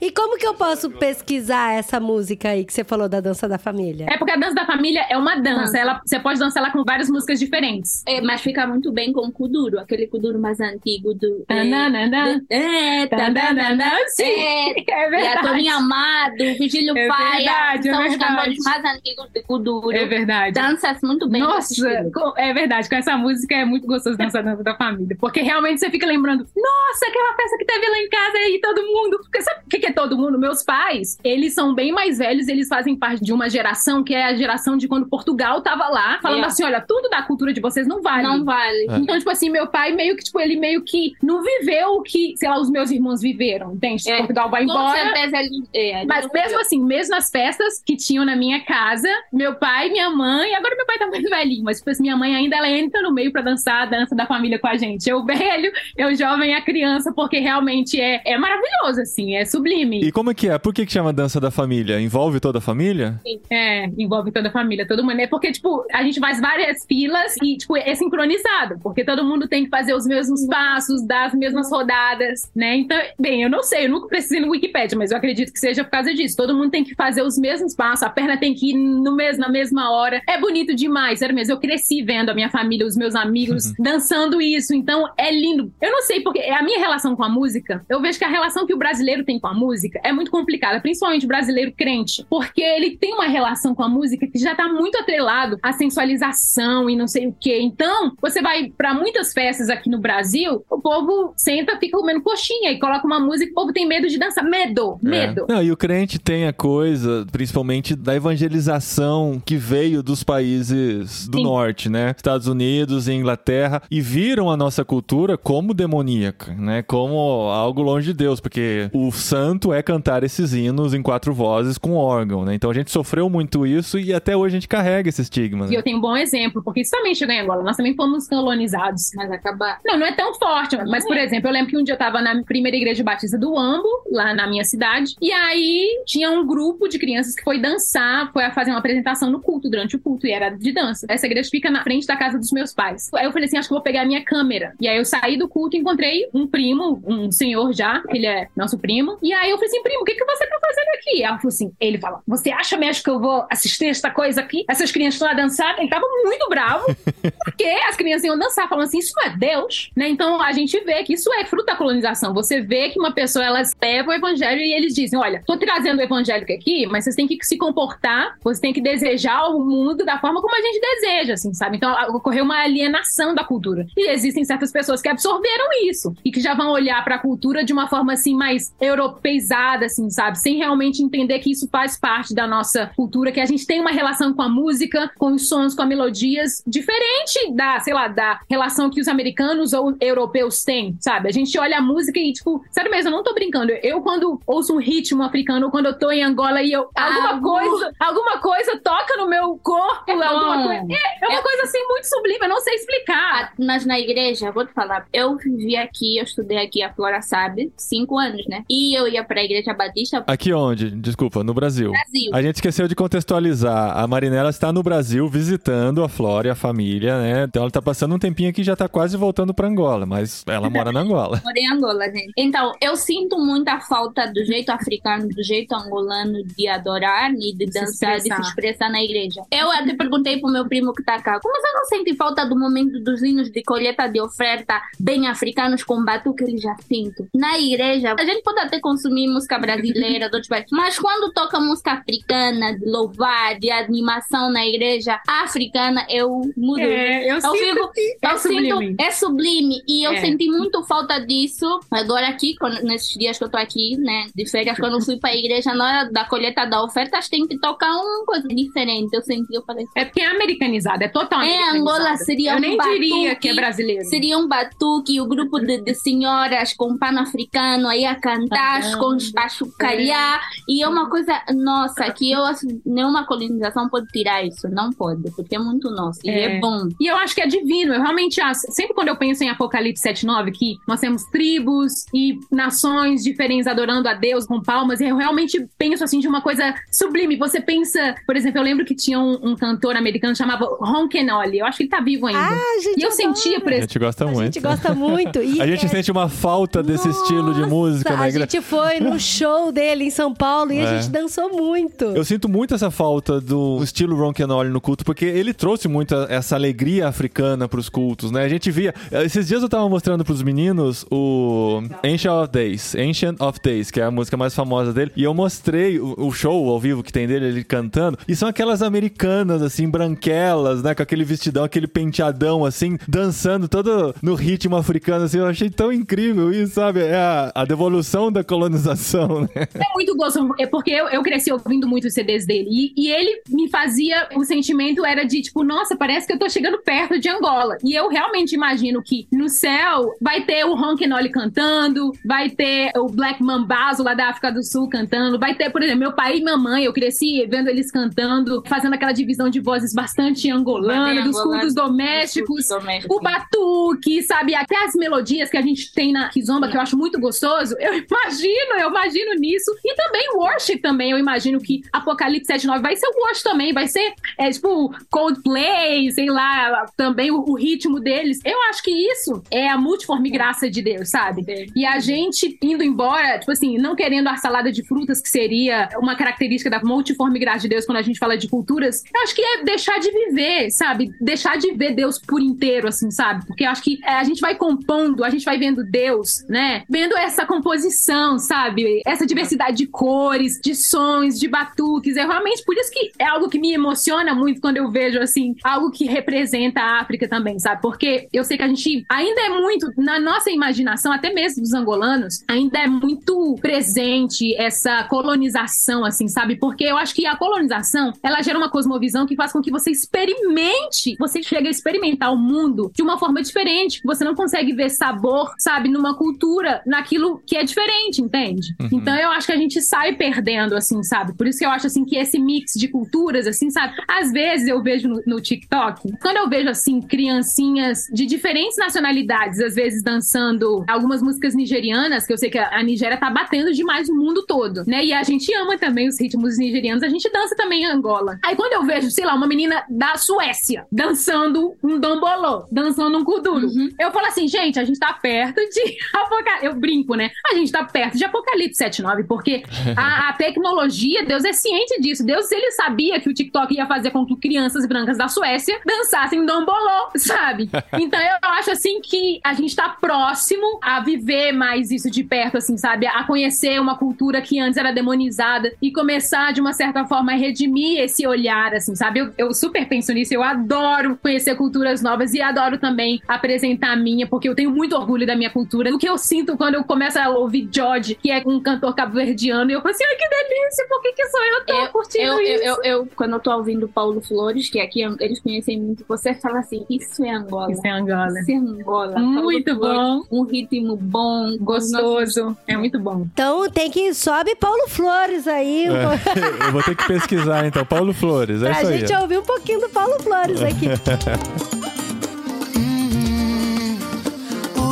E como que eu posso pesquisar essa música aí que você falou da dança da família? É porque a dança da família é uma dança. Dança. Ela, você pode dançar ela com várias músicas diferentes. É, mas fica muito bem com o kuduro, aquele kuduro mais antigo do. é, Tananana, É, tananana. Sim, É, é a verdade. Toninho Amado, o Vigílio É Paia, verdade, é são os verdade. cantores mais antigos de Kuduro. É verdade. Dança-se muito bem. Nossa, é verdade, com essa música é muito gostoso dançar a dança da família. Porque realmente você fica lembrando, nossa, aquela festa que teve lá em casa e todo mundo. Porque sabe o que, que é todo mundo? Meus pais, eles são bem mais velhos, eles fazem parte de uma geração que é a geração de quando Portugal tava lá, falando É. assim: olha, tudo da cultura de vocês não vale. Não vale. É. Então, tipo assim, meu pai meio que, tipo, ele meio que não viveu o que, sei lá, os meus irmãos viveram, entende? É. Portugal vai embora. ele. É, ele Mas mesmo viu. assim, mesmo nas festas que tinham na minha casa, meu pai, minha mãe, agora meu pai tá muito velhinho, mas tipo assim, minha mãe ainda ela entra no meio pra dançar a dança da família com a gente. Eu velho, eu jovem, a criança, porque realmente é, é maravilhoso, assim, é sublime. E como é que é? Por que, que chama dança da família? Envolve toda a família? É, envolve toda a família, todo mundo. É porque, tipo, a gente faz várias filas e, tipo, é sincronizado, porque todo mundo tem que fazer os mesmos passos, dar as mesmas rodadas, né? Então, bem, eu não sei, eu nunca precisei no Wikipedia, mas eu acredito que seja por causa disso. Todo mundo tem que fazer os mesmos passos, a perna tem que ir no mesmo, na mesma hora. É bonito demais, sério mesmo. Eu cresci vendo a minha família, os meus amigos dançando isso, então é lindo. Eu não sei, porque é a minha relação com a música, eu vejo que a relação que o brasileiro tem com a música é muito complicada, principalmente brasileiro crente, porque ele tem uma relação com a música que já tá muito atrelado à sensualização e não sei o quê. Então, você vai pra muitas festas aqui no Brasil, o povo senta, fica comendo coxinha e coloca uma música, o povo tem medo de dançar. Medo, medo. É. Não, e o crente tem a coisa, principalmente da evangelização que veio dos países do Sim. norte, né? Estados Unidos e Inglaterra, e viram a nossa cultura como demoníaca, né? Como algo longe de Deus, porque o santo é cantar esses hinos em quatro vozes com órgão, né? Então a gente sofreu muito isso e até hoje a gente carrega esse estigma. E Né? eu tenho um bom exemplo, porque isso também chegou em Angola. Nós também fomos colonizados. Mas acabar. Não, não é tão forte. Mas, por exemplo, eu lembro que um dia eu tava na primeira igreja batista do Ambo, lá na minha cidade, e aí tinha um grupo de crianças que foi dançar, foi fazer uma apresentação no culto, durante o culto, e era de dança. Essa igreja fica na frente da casa dos meus pais. Aí eu falei assim, acho que vou pegar a minha câmera. E aí eu saí do culto e encontrei um primo, um senhor já, ele é nosso primo, e aí eu falei assim, primo, o que, que você tá fazendo aqui? Ela falou assim, ele fala, você acha mesmo que eu vou assistir esta coisa aqui? Essas crianças estão lá dançar? Ele tava muito bravo, porque as crianças iam dançar, falando assim, isso não é Deus, né? Então a gente vê que isso é fruto da colonização. Você vê que uma pessoa, elas levam o evangelho e eles dizem, olha, tô trazendo o evangélico aqui, mas vocês têm que se comportar, você tem que desejar o mundo da forma como a gente deseja, assim, sabe? Então a- ocorreu uma alienação da cultura. E existem certas pessoas que absorveram isso e que já vão olhar pra cultura de uma forma assim mais europeizada, assim, sabe? Sem realmente entender que isso faz parte da nossa cultura, que a gente tem uma relação com a música, com os sons, com as melodias diferente da, sei lá, da relação que os americanos ou europeus têm, sabe? A gente olha a música e tipo, sério mesmo, eu não tô brincando. Eu quando ouço um ritmo africano ou quando eu tô em Angola e eu alguma Ah, coisa, alguma coisa toca no meu corpo, É alguma coisa. É, é uma coisa assim muito sublime, eu não sei explicar. Ah, Mas na igreja, vou te falar, eu vivi aqui, eu estudei aqui, a Flora sabe, cinco anos, né? E eu ia pra igreja batista Aqui onde? Desculpa, no Brasil. Brasil. A gente esqueceu de contextualizar. A Marinela está no Brasil visitando a Flora e a família, né? Então ela tá passando um tempinho aqui e já tá quase voltando pra Angola, mas ela mora na Angola. Morei em Angola, gente. Então, eu sinto muita falta do jeito africano, do jeito angolano de adorar e de Se dançar, de expressar. se expressar na igreja. Eu até perguntei pro meu primo que tá cá, como você não sente falta do momento dos hinos de colheita de oferta bem africanos com batuque? Ele já sinto. Na igreja, a gente pode até consumir música brasileira, outros países, mas quando toca música africana, de louvar, de animação na igreja africana, eu mudo. É, eu, Eu sinto é Eu sublime. sinto, é sublime. E eu É. senti muito falta disso. Agora aqui, quando- nesses dias que eu tô aqui, né, de férias, quando eu fui pra igreja, na hora da colheita da oferta, tem que tocar uma coisa diferente. Eu senti, eu falei, É porque é americanizado, é total É. Angola seria Eu um nem diria batuque, que é brasileiro. seria um batuque, o grupo de, de senhoras com pano africano aí a cantar, Ah, com, a chocalhar. E é uma coisa nossa, que eu, assim, nenhuma colonização pode tirar isso. Não pode, porque é muito nosso. E É. é bom. E eu acho que é divino. Eu realmente acho. Sempre quando eu penso em Apocalipse 7,9, que nós temos tribos e nações diferentes adorando a Deus com palmas, eu realmente penso assim de uma coisa sublime. Você pensa, por exemplo, eu lembro que tinha um, um cantor americano chamado Ron Kenoli. Eu acho que ele tá vivo ainda. Ah, gente, e eu adora. sentia, por A gente gosta A muito. gente gosta muito. E A gente é- sente uma falta desse estilo de música Nossa, na A gente foi no show dele em São Paulo e a É. gente dançou muito. Eu sinto muito essa falta do estilo Ron Kenoli no culto, porque ele trouxe muito essa alegria africana pros cultos, né? A gente via. Esses dias eu tava mostrando pros meninos o Ancient of Days, Ancient of Days, que é a música mais famosa dele, e eu mostrei o, o show ao vivo que tem dele, ele cantando, e são aquelas americanas, assim, branquelas, né? Com aquele vestidão, aquele penteadão, assim, dançando todo no ritmo africano, assim. Eu achei tão incrível isso, sabe? É a, a devolução da colonização, né? É muito gostoso, é porque eu, eu cresci ouvindo muito os CDs dele. E, e ele me fazia. O sentimento era de tipo, nossa, parece que eu tô chegando perto de Angola. E eu realmente imagino que no céu vai ter o Ronquenoli cantando, vai ter o Black Mambazo lá da África do Sul cantando, vai ter, por exemplo, meu pai e minha mãe, eu cresci vendo eles cantando, fazendo aquela divisão de vozes bastante angolana, dos angolano, cultos domésticos. O batuque, sabe? Até as melodias que a gente tem na Kizomba, que eu acho muito gostoso. Eu imagino, eu imagino nisso. E também o worship também. Eu imagino que Apocalipse 79 vai ser o worship também. Vai ser, é, tipo, Coldplay, sei lá, também o, o ritmo deles. Eu acho que isso é a multiforme graça de Deus, sabe? Sim. E a gente indo embora, tipo assim, não querendo a salada de frutas, que seria uma característica da multiforme graça de Deus quando a gente fala de culturas, eu acho que é deixar de viver, sabe? Deixar de ver Deus por inteiro, assim, sabe? Porque eu acho que é, a gente vai compondo, a gente vai vendo Deus, né? Vendo essa composição, sabe? Essa diversidade de cores, de sons, de batuques. É realmente por isso que é algo que me emociona muito quando eu vejo, assim, algo que representa a África também, sabe? Porque eu sei que a gente ainda é muito, na nossa imaginação, até mesmo dos angolanos, ainda é muito presente essa colonização, assim, sabe? Porque eu acho que a colonização, ela gera uma cosmovisão que faz com que você experimente, você chega a experimentar o mundo de uma forma diferente. Você não consegue ver sabor, sabe, numa cultura, naquilo que é diferente, entende? Então eu acho que a gente sai perdendo, assim, sabe? Por isso que eu acho, assim, que esse mix de culturas, assim, sabe? Às vezes eu vejo no, no TikTok, quando eu vejo, assim, criancinhas de diferentes nacionalidades, às vezes dançando algumas músicas nigerianas, que eu sei que a, a Nigéria tá batendo demais o mundo todo, né? E a gente ama também os ritmos nigerianos, a gente dança também em Angola. Aí quando eu vejo, sei lá, uma menina da Suécia dançando um dombolô, dançando um kuduro, eu falo assim, gente, a gente tá perto de Apocalipse. Eu brinco, né? A gente tá perto de Apocalipse 79, porque a, a tecnologia, Deus é ciente disso. Deus, ele sabia que o TikTok ia fazer com que crianças brancas da Suécia dançassem dombolô, sabe? Então eu acho assim que a gente tá próximo a viver mais isso de perto, assim, sabe? A conhecer uma cultura que antes era demonizada e começar, de uma certa forma, a redimir esse olhar, assim, sabe? Eu, eu super penso nisso, eu adoro conhecer culturas novas e adoro também apresentar a minha, porque eu tenho muito orgulho da minha cultura. O que eu sinto quando eu começo a ouvir George, que é um cantor cabo-verdiano, e eu falo assim, ai que delícia, por que que só eu tô curtindo eu, isso? eu, eu, eu, quando eu tô ouvindo Paulo Flores, que aqui eles conhecem muito, você fala assim, isso é Angola. Isso é Angola. Isso é Angola. Muito Paulo Flores, bom. Um ritmo bom, Gostoso. É muito bom. Então tem que sobe Paulo Flores aí. É, eu vou ter que pesquisar então. Paulo Flores, é Pra isso aí. gente ouvir um pouquinho do Paulo Flores aqui.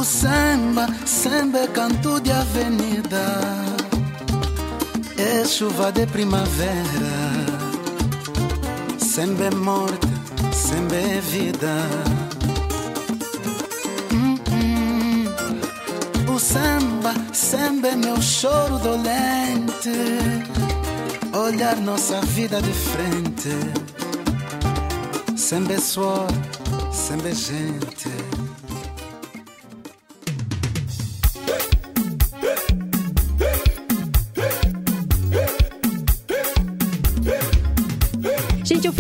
Samba, samba é canto de avenida, é chuva de primavera. Samba é morte, samba é vida. Hum, hum. O samba, samba é meu choro dolente, olhar nossa vida de frente. Samba é suor, samba é gente.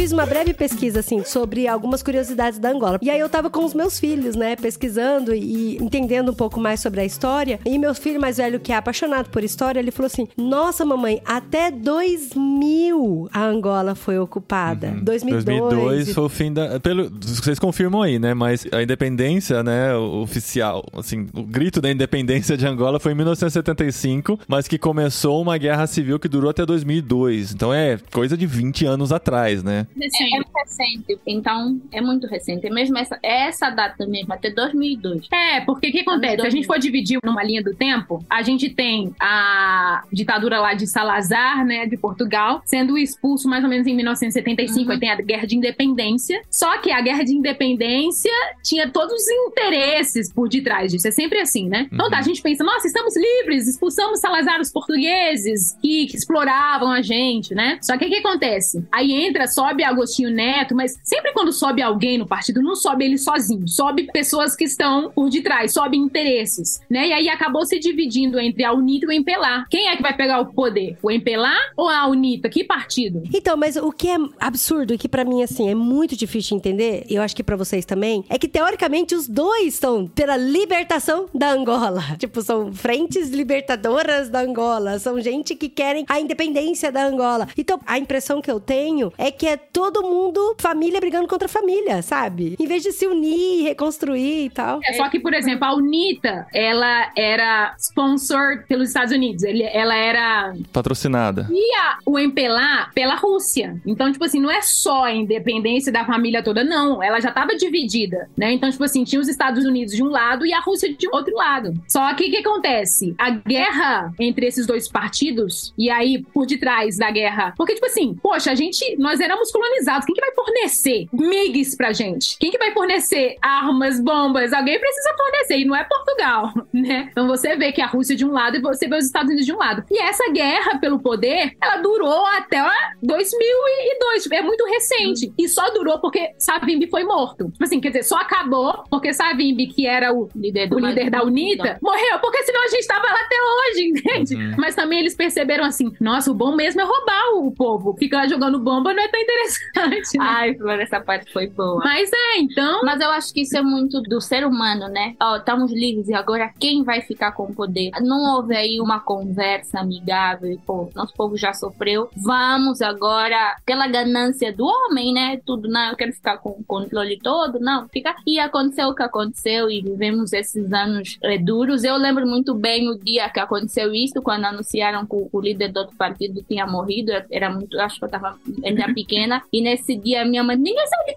Fiz uma breve pesquisa, assim, sobre algumas curiosidades da Angola. E aí eu tava com os meus filhos, né, pesquisando e entendendo um pouco mais sobre a história. E meu filho mais velho, que é apaixonado por história, ele falou assim: Nossa, mamãe, até 2000 a Angola foi ocupada. 2002. 2002 foi o fim da. Pelo, vocês confirmam aí, né? Mas a independência, né, oficial, assim, o grito da independência de Angola foi em 1975, mas que começou uma guerra civil que durou até 2002. Então é coisa de 20 anos atrás, né? É, é recente, então é muito recente. É mesmo essa, é essa data mesmo, até 2002. É, porque o que acontece? Se a gente for dividir numa linha do tempo, a gente tem a ditadura lá de Salazar, né, de Portugal, sendo expulso mais ou menos em 1975, Uhum. aí tem a Guerra de Independência. Só que a Guerra de Independência tinha todos os interesses por detrás disso. É sempre assim, né? Então tá, a gente pensa, nossa, estamos livres, expulsamos Salazar os portugueses que, que exploravam a gente, né? Só que o que acontece? Aí entra, sobe Agostinho Neto, mas sempre quando sobe alguém no partido, não sobe ele sozinho, sobe pessoas que estão por detrás, sobe interesses, né? E aí acabou se dividindo entre a UNITA e o Empelar. Quem é que vai pegar o poder? O Empelar ou a UNITA? Que partido? Então, mas o que é absurdo e que pra mim, assim, é muito difícil de entender, eu acho que pra vocês também, é que teoricamente os dois estão pela libertação da Angola. Tipo, são frentes libertadoras da Angola, são gente que querem a independência da Angola. Então, a impressão que eu tenho é que é todo mundo família brigando contra família, sabe? Em vez de se unir, reconstruir e tal. É só que, por exemplo, a UNITA, ela era sponsored pelos Estados Unidos. Ele- ela era Patrocinada. E a, o MPLA pela Rússia. Então, tipo assim, não é só a independência da família toda, não. Ela já estava dividida, né? Então, tipo assim, tinha os Estados Unidos de um lado e a Rússia de outro lado. Só que o que acontece? A guerra entre esses dois partidos, e aí por detrás da guerra. Porque, tipo assim, poxa, a gente, nós éramos colonizados. Quem que vai fornecer MIGs pra gente? Quem que vai fornecer armas, bombas? Alguém precisa fornecer, e não é Portugal, né? Então você vê que a Rússia de um lado e você vê os Estados Unidos de um lado. E essa guerra pelo poder, ela durou até 2002, tipo, é muito recente. E só durou porque Savimbi foi morto. Tipo assim, quer dizer, só acabou porque Savimbi, que era o Líder o líder da UNITA, morreu, porque senão a gente tava lá até hoje, entende? Uhum. Mas também eles perceberam assim, nossa, o bom mesmo é roubar o povo. Ficar jogando bomba não é tão interessante, né? Ai, Flor, essa parte foi boa. Mas é, então... Mas eu acho que isso é muito do ser humano, né? Ó, estamos livres e agora quem vai ficar com o poder? Não houve aí uma conversa amigável e, pô, nosso povo já sofreu. Vamos agora, aquela ganância do homem, né? Tudo, não, eu quero ficar com o controle todo, não, fica. E aconteceu o que aconteceu e vivemos esses anos eh, duros. Eu lembro muito bem o dia que aconteceu isso, quando anunciaram que o, líder do outro partido tinha morrido. Eu Era muito, acho que eu tava ainda pequena. E nesse dia minha mãe, ninguém sabe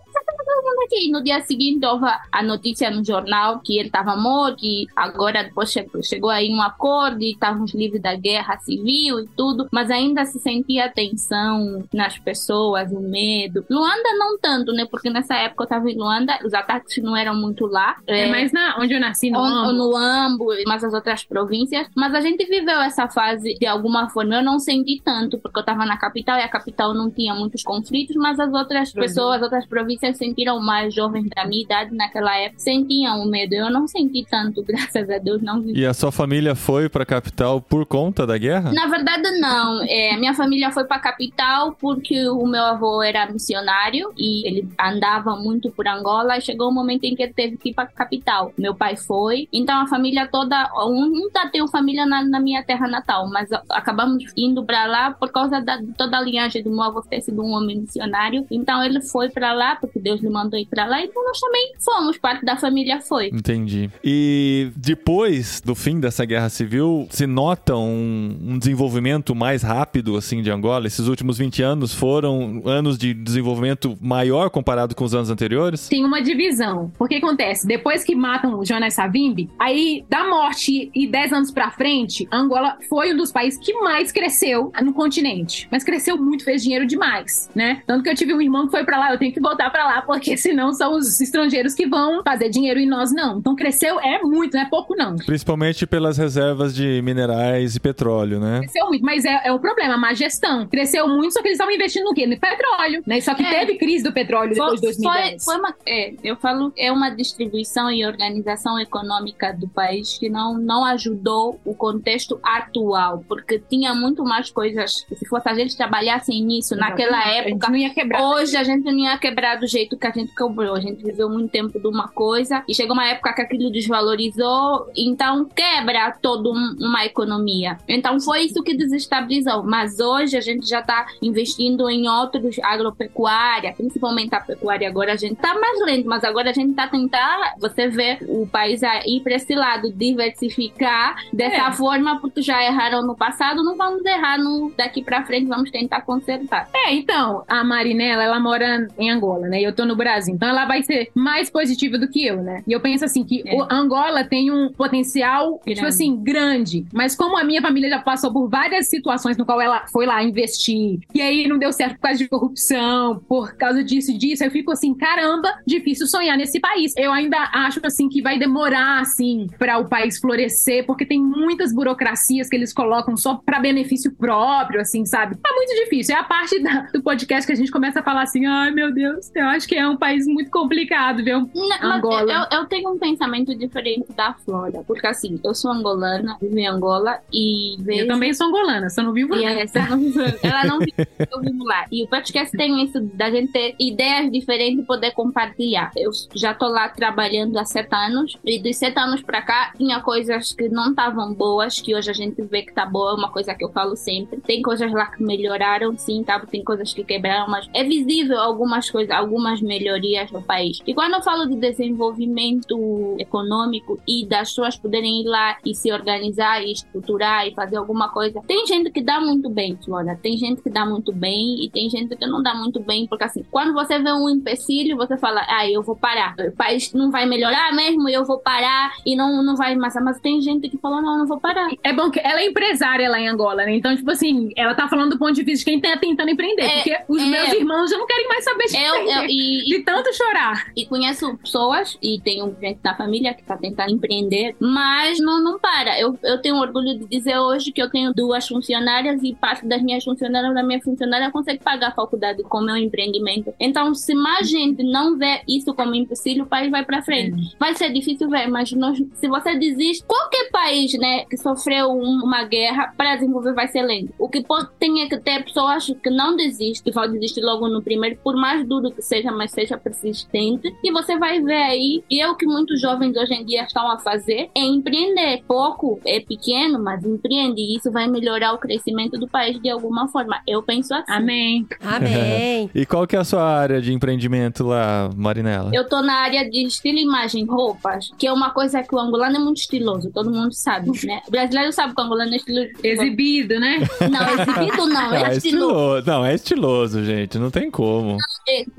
todo mundo aqui. No dia seguinte houve a notícia no jornal que ele estava morto e agora depois chegou, chegou aí um acordo e estávamos livres da guerra civil e tudo, mas ainda se sentia a tensão nas pessoas, o medo. Luanda não tanto, né? Porque nessa época eu estava em Luanda, os ataques não eram muito lá. É, mais na, onde eu nasci, no ou, Ambo. no Ambo, mas as outras províncias. Mas a gente viveu essa fase de alguma forma. Eu não senti tanto, porque eu estava na capital e a capital não tinha muitos conflitos, mas as outras pessoas, as outras províncias sentiram mais jovens da minha idade naquela época, sentiam o medo. Eu não senti tanto, graças a Deus, não. E a sua família foi pra capital por conta da guerra? Na verdade, não. É, minha família foi para a capital porque o meu avô era missionário e ele andava muito por Angola. E chegou um momento em que ele teve que ir para a capital. Meu pai foi. Então a família toda, nunca tenho família na, na minha terra natal, mas a- acabamos indo para lá por causa da toda a linhagem do meu avô ter sido um homem missionário. Então ele foi para lá porque Deus lhe mandou ir para lá. Então nós também fomos, parte da família foi. Entendi. E depois do fim dessa guerra civil, se nota um, um desenvolvimento mais rápido, assim, de Angola? Esses últimos 20 anos foram anos de desenvolvimento maior comparado com os anos anteriores? tem uma divisão. Porque acontece, depois que matam o Jonas Savimbi, aí da morte e 10 anos pra frente, Angola foi um dos países que mais cresceu no continente. Mas cresceu muito, fez dinheiro demais, né? Tanto que eu tive um irmão que foi pra lá, eu tenho que voltar pra lá, porque senão são os estrangeiros que vão fazer dinheiro e nós não. Então cresceu é muito, não é pouco não. Principalmente pelas reservas de minerais e petróleo, né? Cresceu muito, mas é, é o problema, a má gestão. Cresceu muito, só que eles estavam investindo no quê? No petróleo, né? Só que É. teve crise do petróleo depois de Foi, 2010. foi uma, é, eu falo, é uma distribuição e organização econômica do país que não, não ajudou o contexto atual, porque tinha muito mais coisas. Se fosse a gente trabalhassem nisso naquela. A gente época, não ia quebrar. Hoje a gente não ia quebrar do jeito que a gente quebrou. A gente viveu muito tempo de uma coisa e chegou uma época que aquilo desvalorizou, então quebra toda um- uma economia. Então foi isso que desestabilizou. Mas hoje a gente já está investindo em outros agropecuária, principalmente a pecuária. Agora a gente está mais lento, mas agora a gente está tentando. Você vê o país a ir para esse lado, diversificar dessa É. forma, porque já erraram no passado, não vamos errar no, daqui para frente, vamos tentar consertar. É, então, a Marinela, ela mora em Angola, né? Eu tô no Brasil. Então ela vai ser mais positiva do que eu, né? E eu penso assim que o Angola tem um potencial, tipo Grande. assim, grande. Mas como a minha família já passou por várias situações no qual ela foi lá investir e aí não deu certo por causa de corrupção, por causa disso e disso, eu fico assim, caramba, difícil sonhar nesse país. Eu ainda acho assim que vai demorar assim para o país florescer, porque tem muitas burocracias que eles colocam só para benefício próprio, assim, sabe? É muito difícil. É a parte da- do podcast que a gente começa a falar assim, ai meu Deus, eu acho que é um país muito complicado, viu? Não, Angola. Eu, eu tenho um pensamento diferente da Flora, porque assim, eu sou angolana, vivo em Angola e vejo. Eu também sou angolana, só não vivo lá. essa não- ela não vive, eu vivo lá. E o podcast tem isso da gente ter ideias diferentes e poder compartilhar. Eu já tô lá trabalhando há sete anos, e dos sete anos pra cá, tinha coisas que não estavam boas, que hoje a gente vê que tá boa, é uma coisa que eu falo sempre. Tem coisas lá que melhoraram, sim, tá? Tem coisas que quebraram, mas é visível algumas coisas, algumas melhorias no país. E quando eu falo de desenvolvimento econômico e das pessoas poderem ir lá e se organizar e estruturar e fazer alguma coisa, tem gente que dá muito bem, Flora. Tem gente que dá muito bem e tem gente que não dá muito bem, porque assim, quando você vê um empecilho, você fala, ah, eu vou parar. O país não vai melhorar mesmo, eu vou parar e não, não vai mais. Mas tem gente que falou, não, eu não vou parar. É bom que ela é empresária lá em Angola, né? Então, tipo assim, ela tá falando do ponto de vista de quem tá tentando empreender. É, porque os é. meus irmãos já não querem mais saber de Eu, eu, e, De tanto chorar. E conheço pessoas, e tenho gente da família que está tentando empreender, mas não, não para. Eu, eu tenho orgulho de dizer hoje que eu tenho duas funcionárias e parte das minhas funcionárias, da minha funcionária, consegue pagar a faculdade com o meu empreendimento. Então, se mais gente não vê isso como empecilho, o país vai para frente. Vai ser difícil ver, mas nós, se você desiste, qualquer país né, que sofreu um- uma guerra para desenvolver vai ser lento. O que pode, tem é que ter pessoas que não desistem, que vão desistir logo no primeiro, por mais duro que seja, mas seja persistente. E você vai ver aí, e é o que muitos jovens hoje em dia estão a fazer, é empreender. Pouco, é pequeno, mas empreende. E isso vai melhorar o crescimento do país de alguma forma. Eu penso assim. Amém. Amém. E qual que é a sua área de empreendimento lá, Marinela? Eu tô na área de estilo e imagem, roupas, que é uma coisa que o angolano é muito estiloso, todo mundo sabe, né? O brasileiro sabe que o angolano é estiloso. Exibido, né? Não, exibido não, é é estiloso. estiloso. Não, é estiloso, gente. Não tem como. É,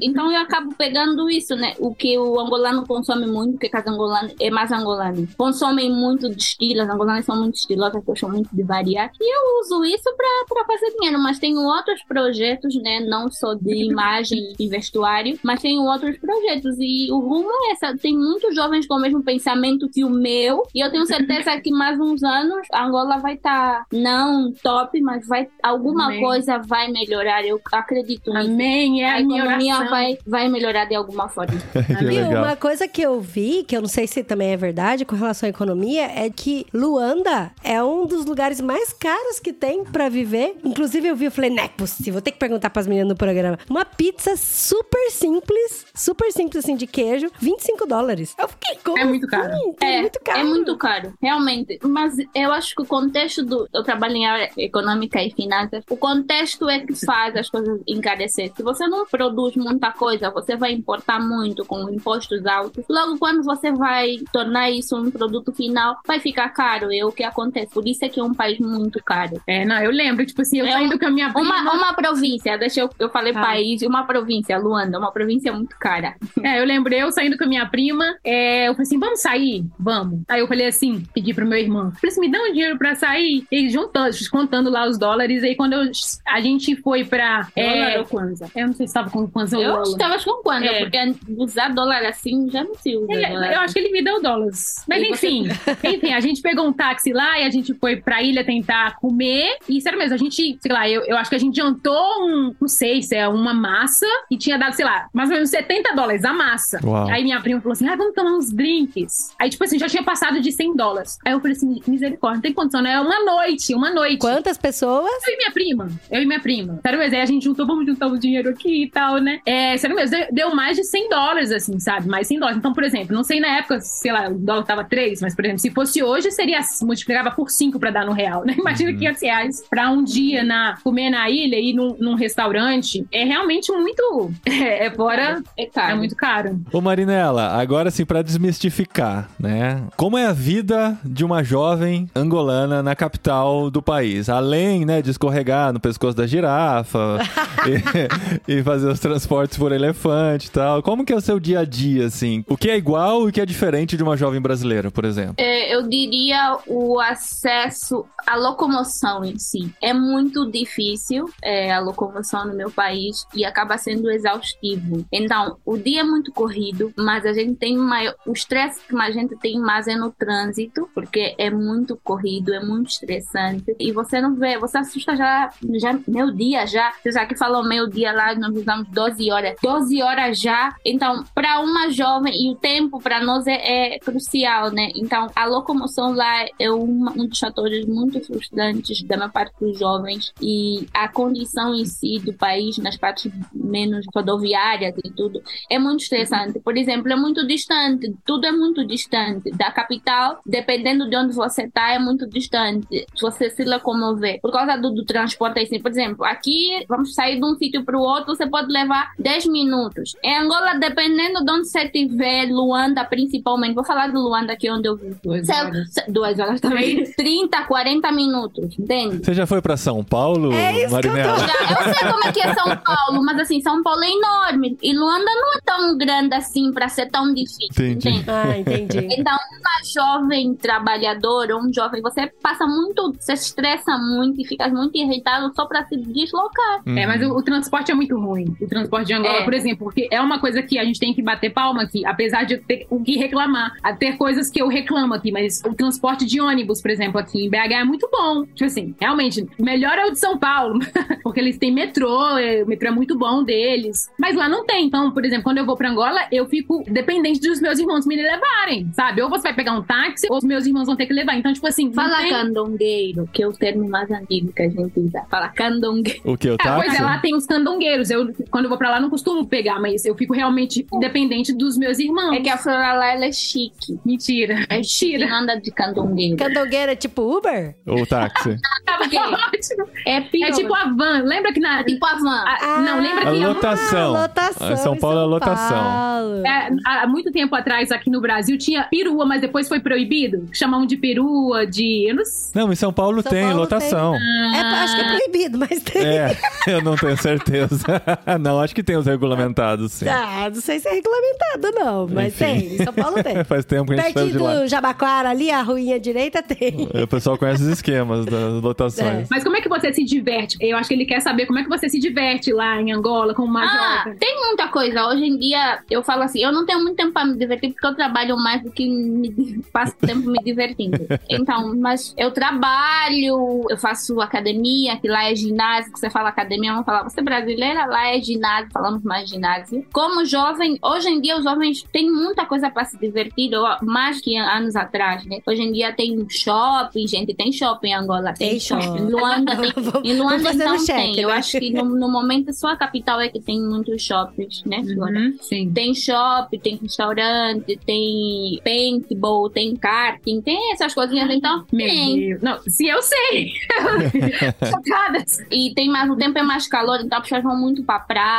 Então eu acabo pegando isso, né? O que o angolano consome muito, porque cada angolano é mais angolano. Consomem muito de estilo, as angolanas são muito estilosas, gostam muito de variar. E eu uso isso pra fazer dinheiro, mas tenho outros projetos, né? Não só de imagem e vestuário, mas tenho outros projetos. E o rumo é essa. Tem muitos jovens com o mesmo pensamento que o meu, e eu tenho certeza que mais uns anos Angola vai estar não top, mas vai alguma Amém. coisa vai melhorar. Eu acredito nisso Amém. É a a minha vai, vai melhorar de alguma forma. legal. uma coisa que eu vi, que eu não sei se também é verdade com relação à economia, é que Luanda é um dos lugares mais caros que tem pra viver. Inclusive, eu vi, eu falei, não é possível, vou ter que perguntar pras meninas no programa. Uma pizza super simples, super simples assim, de queijo, 25 dólares. Eu fiquei, como É muito caro. assim? É, muito caro. É muito caro, realmente. Mas eu acho que o contexto do. Eu trabalho em área econômica e finanças. O contexto é que faz as coisas encarecer. Se você não produz muita coisa, você vai importar muito com impostos altos. Logo, quando você vai tornar isso um produto final, vai ficar caro. É o que acontece. Por isso é que é um país muito caro. É, não, eu lembro, tipo assim, eu É saindo com a minha prima. Uma, uma província, deixa eu, eu falei Ah. país, uma província, Luanda, uma província muito cara. É, eu lembro eu saindo com a minha prima. é, eu falei assim, vamos sair? Vamos. Aí eu falei assim, pedi pro meu irmão. Falei assim, me dá um dinheiro pra sair. Ele juntando, contando lá os dólares. Aí quando eu- a gente foi pra. Dólar É, ou Kwanza? eu não sei se tava com quantos Eu dólar. estava com quando, É. porque usar dólar assim já não se usa. Ele- dólar eu acho que ele me deu dólares. Mas E você- enfim, enfim, a gente pegou um táxi lá e a gente foi pra ilha tentar comer. E sério mesmo, a gente, sei lá, eu, eu acho que a gente jantou um, não sei se é uma massa e tinha dado, sei lá, mais ou menos 70 dólares a massa. Uau. Aí minha prima falou assim: ah, vamos tomar uns drinks. Aí, tipo assim, já tinha passado de 100 dólares. Aí eu falei assim: misericórdia, não tem condição, né? É uma noite, uma noite. Quantas pessoas? Eu e minha prima. Eu e minha prima. Sério mesmo, aí a gente juntou, vamos juntar o dinheiro aqui e tal, né? É, sério mesmo, deu, mais de 100 dólares, assim, sabe? Mais 100 dólares. Então, por exemplo, não sei na época, sei lá, o dólar tava 3, mas, por exemplo, se fosse hoje, seria, multiplicava por 5 pra dar no real, né? Imagina 500 reais pra um dia na, comer na ilha e num, num restaurante. É realmente muito... É, é fora... É caro. É muito caro. Ô Marinela, agora sim, pra desmistificar, né? Como é a vida de uma jovem angolana na capital do país? Além, né, de escorregar no pescoço da girafa e, e fazer os transportes por elefante e tal. Como que é o seu dia a dia, assim? O que é igual e o que é diferente de uma jovem brasileira, por exemplo? É, eu diria o acesso à locomoção em si. É muito difícil é, a locomoção no meu país e acaba sendo exaustivo. Então, o dia é muito corrido, mas a gente tem maior. O estresse que a gente tem mais é no trânsito, porque é muito corrido, é muito estressante. E você não vê, você assusta já, já meio dia já. Você já que falou meio dia lá, nós usamos 12 horas. 12 horas já. Então, para uma jovem, e o tempo para nós é, é crucial, né? Então, a locomoção lá é uma- um dos fatores muito frustrantes da maior parte dos jovens e a condição em si do país, nas partes menos rodoviárias e tudo, é muito estressante. Por exemplo, é muito distante, tudo é muito distante. Da capital, dependendo de onde você está, é muito distante. Você se locomover. Por causa do, do transporte, assim, por exemplo, aqui vamos sair de um sítio para o outro, você pode levar 10 minutos. Em Angola, dependendo de onde você estiver, Luanda principalmente, vou falar de Luanda aqui onde eu vivo. Duas Cê- horas. cê- duas horas também. 30, 40 minutos, entende? Você já foi pra São Paulo, É isso que eu tô- Marinela? Eu sei como é que é São Paulo, mas assim, São Paulo é enorme. E Luanda não é tão grande assim pra ser tão difícil. Entendi. entende? Ah, entendi. Então, uma jovem trabalhadora, um jovem, você passa muito, você estressa muito e fica muito irritado só pra se deslocar. É, mas o, o transporte é muito ruim. O transporte de Angola, É. por exemplo, porque é uma coisa que a gente tem que bater palma aqui, apesar de eu ter o que reclamar. A ter coisas que eu reclamo aqui, mas o transporte de ônibus, por exemplo, aqui em BH é muito bom. Tipo assim, realmente, melhor é o de São Paulo, porque eles têm metrô, é, o metrô é muito bom deles. Mas lá não tem. Então, por exemplo, quando eu vou pra Angola, eu fico dependente dos meus irmãos me levarem, sabe? Ou você vai pegar um táxi, ou os meus irmãos vão ter que levar. Então, tipo assim, Fala tem... candongueiro, que é o termo mais antigo que a gente usa. Fala candongueiro. O que, o É, pois táxi? é, lá tem os candongueiros. Eu, quando eu vou pra lá, não costumo pegar, mas eu fico realmente dependente dos meus irmãos. É que a Flora lá, ela é chique. Mentira. É chique, Mentira. não anda de candongueiro. Candongueira é tipo Uber? Ou táxi? Porque Ótimo. é pior. É tipo a van. Lembra que na. tipo a van. a- não, lembra A que lotação. Ah, lotação. São Paulo é lotação. Paulo. é, há muito tempo atrás, aqui no Brasil, tinha perua, mas depois foi proibido. Chamam de perua, de. Eu não sei. Não, em São Paulo São tem Paulo lotação. É, acho que é proibido, mas tem. É, eu não tenho certeza. não, acho que tem os regulamentados, sim. Ah, não sei se é regulamentado, não, mas Enfim. tem. Em São Paulo tem. Faz tempo que a gente Pertinho de lá. do Jabaquara, ali, a ruinha direita tem. O pessoal conhece os esquemas das lotações. Mas como é que você se diverte? Eu acho que ele quer saber como é que você se diverte lá em Angola com uma Ah, jovem. tem muita coisa. Hoje em dia, eu falo assim, eu não tenho muito tempo pra me divertir porque eu trabalho mais do que me, passo tempo me divertindo. Então, mas eu trabalho, eu faço academia, que lá é ginásio, que você fala academia, vamos falar, você é brasileira, lá é ginásio, falamos mais ginásio. Como jovem, hoje em dia os jovens têm muita coisa pra se divertir, mais que anos atrás, né? Hoje em dia tem shopping, gente, tem shopping em Angola, tem, Tem shopping. Luanda tem. Em Luanda não tem. Eu né? acho que no, no momento só a capital é que tem muitos shoppings, né? Uhum, sim. Tem shopping, tem restaurante, tem paintball, tem karting, tem essas coisinhas, então Meu tem. Deus. Não, se eu sei. Chocada. E tem mais, o tempo é mais calor, então as pessoas vão muito pra praia,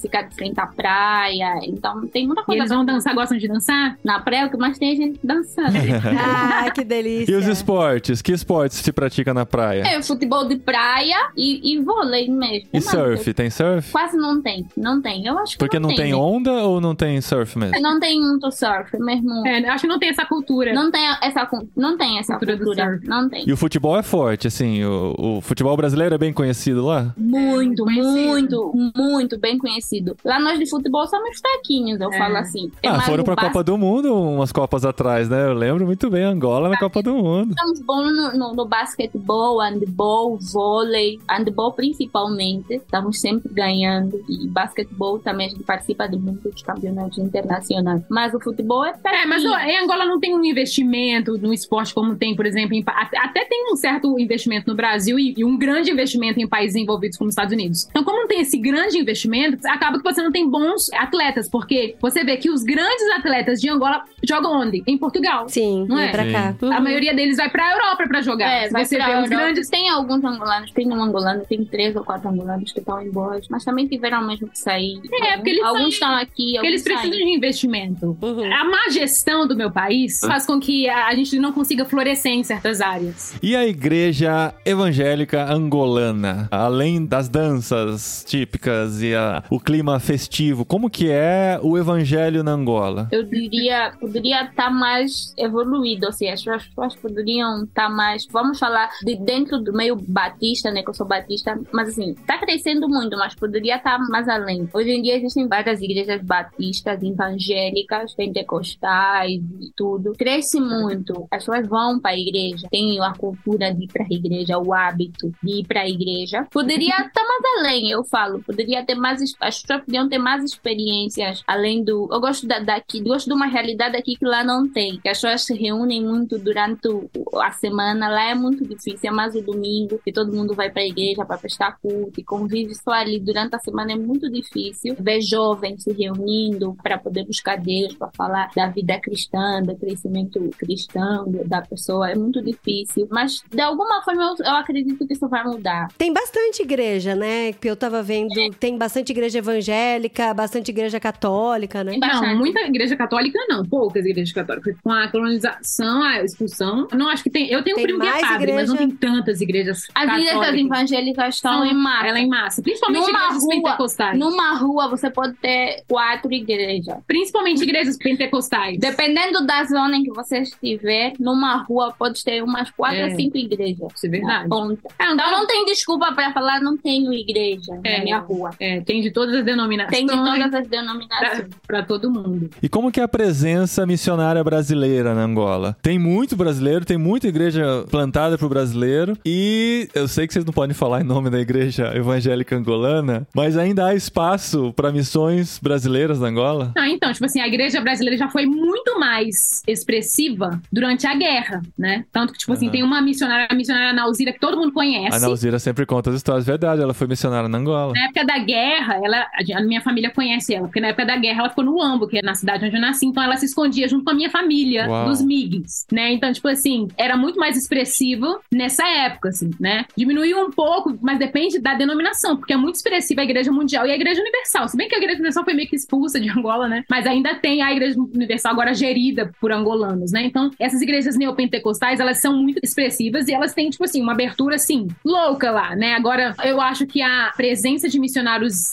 ficar de frente à praia, então tem muita E coisa. eles vão dançar, gostam de dançar? Na praia, o que mais tem é gente dançando. Ah, que delícia. E os esportes? Que esportes se pratica na praia? é futebol de praia e, e vôlei mesmo. E Mas surf? Tem surf? Quase não tem, não tem. Eu acho que Porque não tem né? onda ou não tem surf mesmo? Não tem muito surf mesmo. É, acho que não tem essa cultura. Não tem essa, não tem essa Cultura do cultura. surf. Não tem. E o futebol é forte, assim, o, o futebol brasileiro é bem conhecido lá? Muito, Conhecido. muito, muito bem conhecido. Lá nós de futebol somos fraquinhos, eu É. falo assim. É ah, foram pra básico. Copa do Mundo umas Copas atrás, né? Eu lembro muito bem, Angola na Copa do Mundo. Estamos bons no, no, no basquetebol, handball, vôlei, handball principalmente. Estamos sempre ganhando. E basquetebol também a gente participa de muitos campeonatos internacionais. Mas o futebol é É, mas ó, em Angola não tem um investimento no esporte como tem, por exemplo, em até tem um certo investimento no Brasil e, e um grande investimento em países envolvidos como os Estados Unidos. Então, como não tem esse grande investimento, acaba que você não tem bons atletas, porque você vê que os grandes atletas de Angola jogam onde? Em Portugal. Sim, Não é? pra cá. A maioria deles vai pra Europa pra jogar. É, vai você pra vê Os grandes Tem alguns angolanos, tem um angolano, tem três ou quatro angolanos que estão em boas, mas também tiveram mesmo que sair. É, porque eles alguns estão aqui, Porque eles alguns precisam saem. de investimento. Uhum. A má gestão do meu país faz com que a a gente não consiga florescer em certas áreas. E a igreja evangélica angolana, além das danças típicas e a- o clima festivo, como que é o evangelho na Angola? Eu diria, poderia estar mais evoluído, seja, as pessoas poderiam estar mais, vamos falar de dentro do meio batista, né, que eu sou batista, mas assim, está crescendo muito, mas poderia estar mais além. Hoje em dia existem várias igrejas batistas, evangélicas, pentecostais e tudo. Cresce muito. As pessoas vão para a igreja, tem a cultura de ir para a igreja, o hábito de ir para a igreja. Poderia estar mais além, eu falo. Poderia ter mais, as pessoas podiam ter mais experiências além do. Eu gosto da, daqui, gosto de uma realidade aqui que lá não tem. Que as pessoas se reúnem muito durante a semana. Lá é muito difícil, é mais o domingo, que todo mundo vai para a igreja para prestar culto e convive só ali durante a semana. É muito difícil ver jovens se reunindo para poder buscar Deus, para falar da vida cristã, do crescimento cristão da pessoa. É muito difícil. Mas de alguma forma eu, eu acredito que isso vai mudar. Tem bastante igreja, né? Que eu tava vendo. Tem bastante igreja evangélica, bastante igreja católica, né? Não, muita igreja católica não, poucas igrejas católicas. Com a colonização, a expulsão, não acho que tem. Eu tenho Tem um primo que é mais padre, mas não igreja? tem tantas igrejas As igrejas católicas. evangélicas estão em massa. Ela é em massa. Principalmente Numa igrejas rua, pentecostais. Numa rua você pode ter quatro igrejas. Principalmente igrejas pentecostais. Dependendo da zona em que você estiver, numa rua pode ter umas quatro É. a cinco igrejas. Isso é verdade. É, Então não tem desculpa para falar não tenho igreja É. na minha rua. É, tem de todas as denominações. Tem de todas as denominações. pra todo mundo. E como que é a presença missionária brasileira na Angola? Tem muito brasileiro, tem muita igreja plantada pro brasileiro e eu sei que vocês não podem falar em nome da igreja evangélica angolana, mas ainda há espaço para missões brasileiras na Angola? Ah, então, tipo assim, a igreja brasileira já foi muito mais expressiva durante a guerra, né? Tanto que, tipo assim, Aham. tem uma missionária, a missionária Nauzira, que todo mundo conhece. A Nauzira sempre conta as histórias, verdade, ela foi missionária na Angola. Na época da guerra, ela, a minha família conhece ela, porque na época da guerra ela ficou no Ambo, que é na cidade onde eu nasci, então ela se escondia junto com a minha família Uau. dos MIGs, né? Então, tipo assim, era muito mais expressivo nessa época, assim, né? Diminuiu um pouco, mas depende da denominação, porque é muito expressiva a Igreja Mundial e a Igreja Universal. Se bem que a Igreja Universal foi meio que expulsa de Angola, né? Mas ainda tem a Igreja Universal agora gerida por angolanos, né? Então, essas igrejas neopentecostais, elas são muito expressivas e elas têm, tipo assim, uma abertura, assim, louca lá, né? Agora, eu acho que a presença de missionários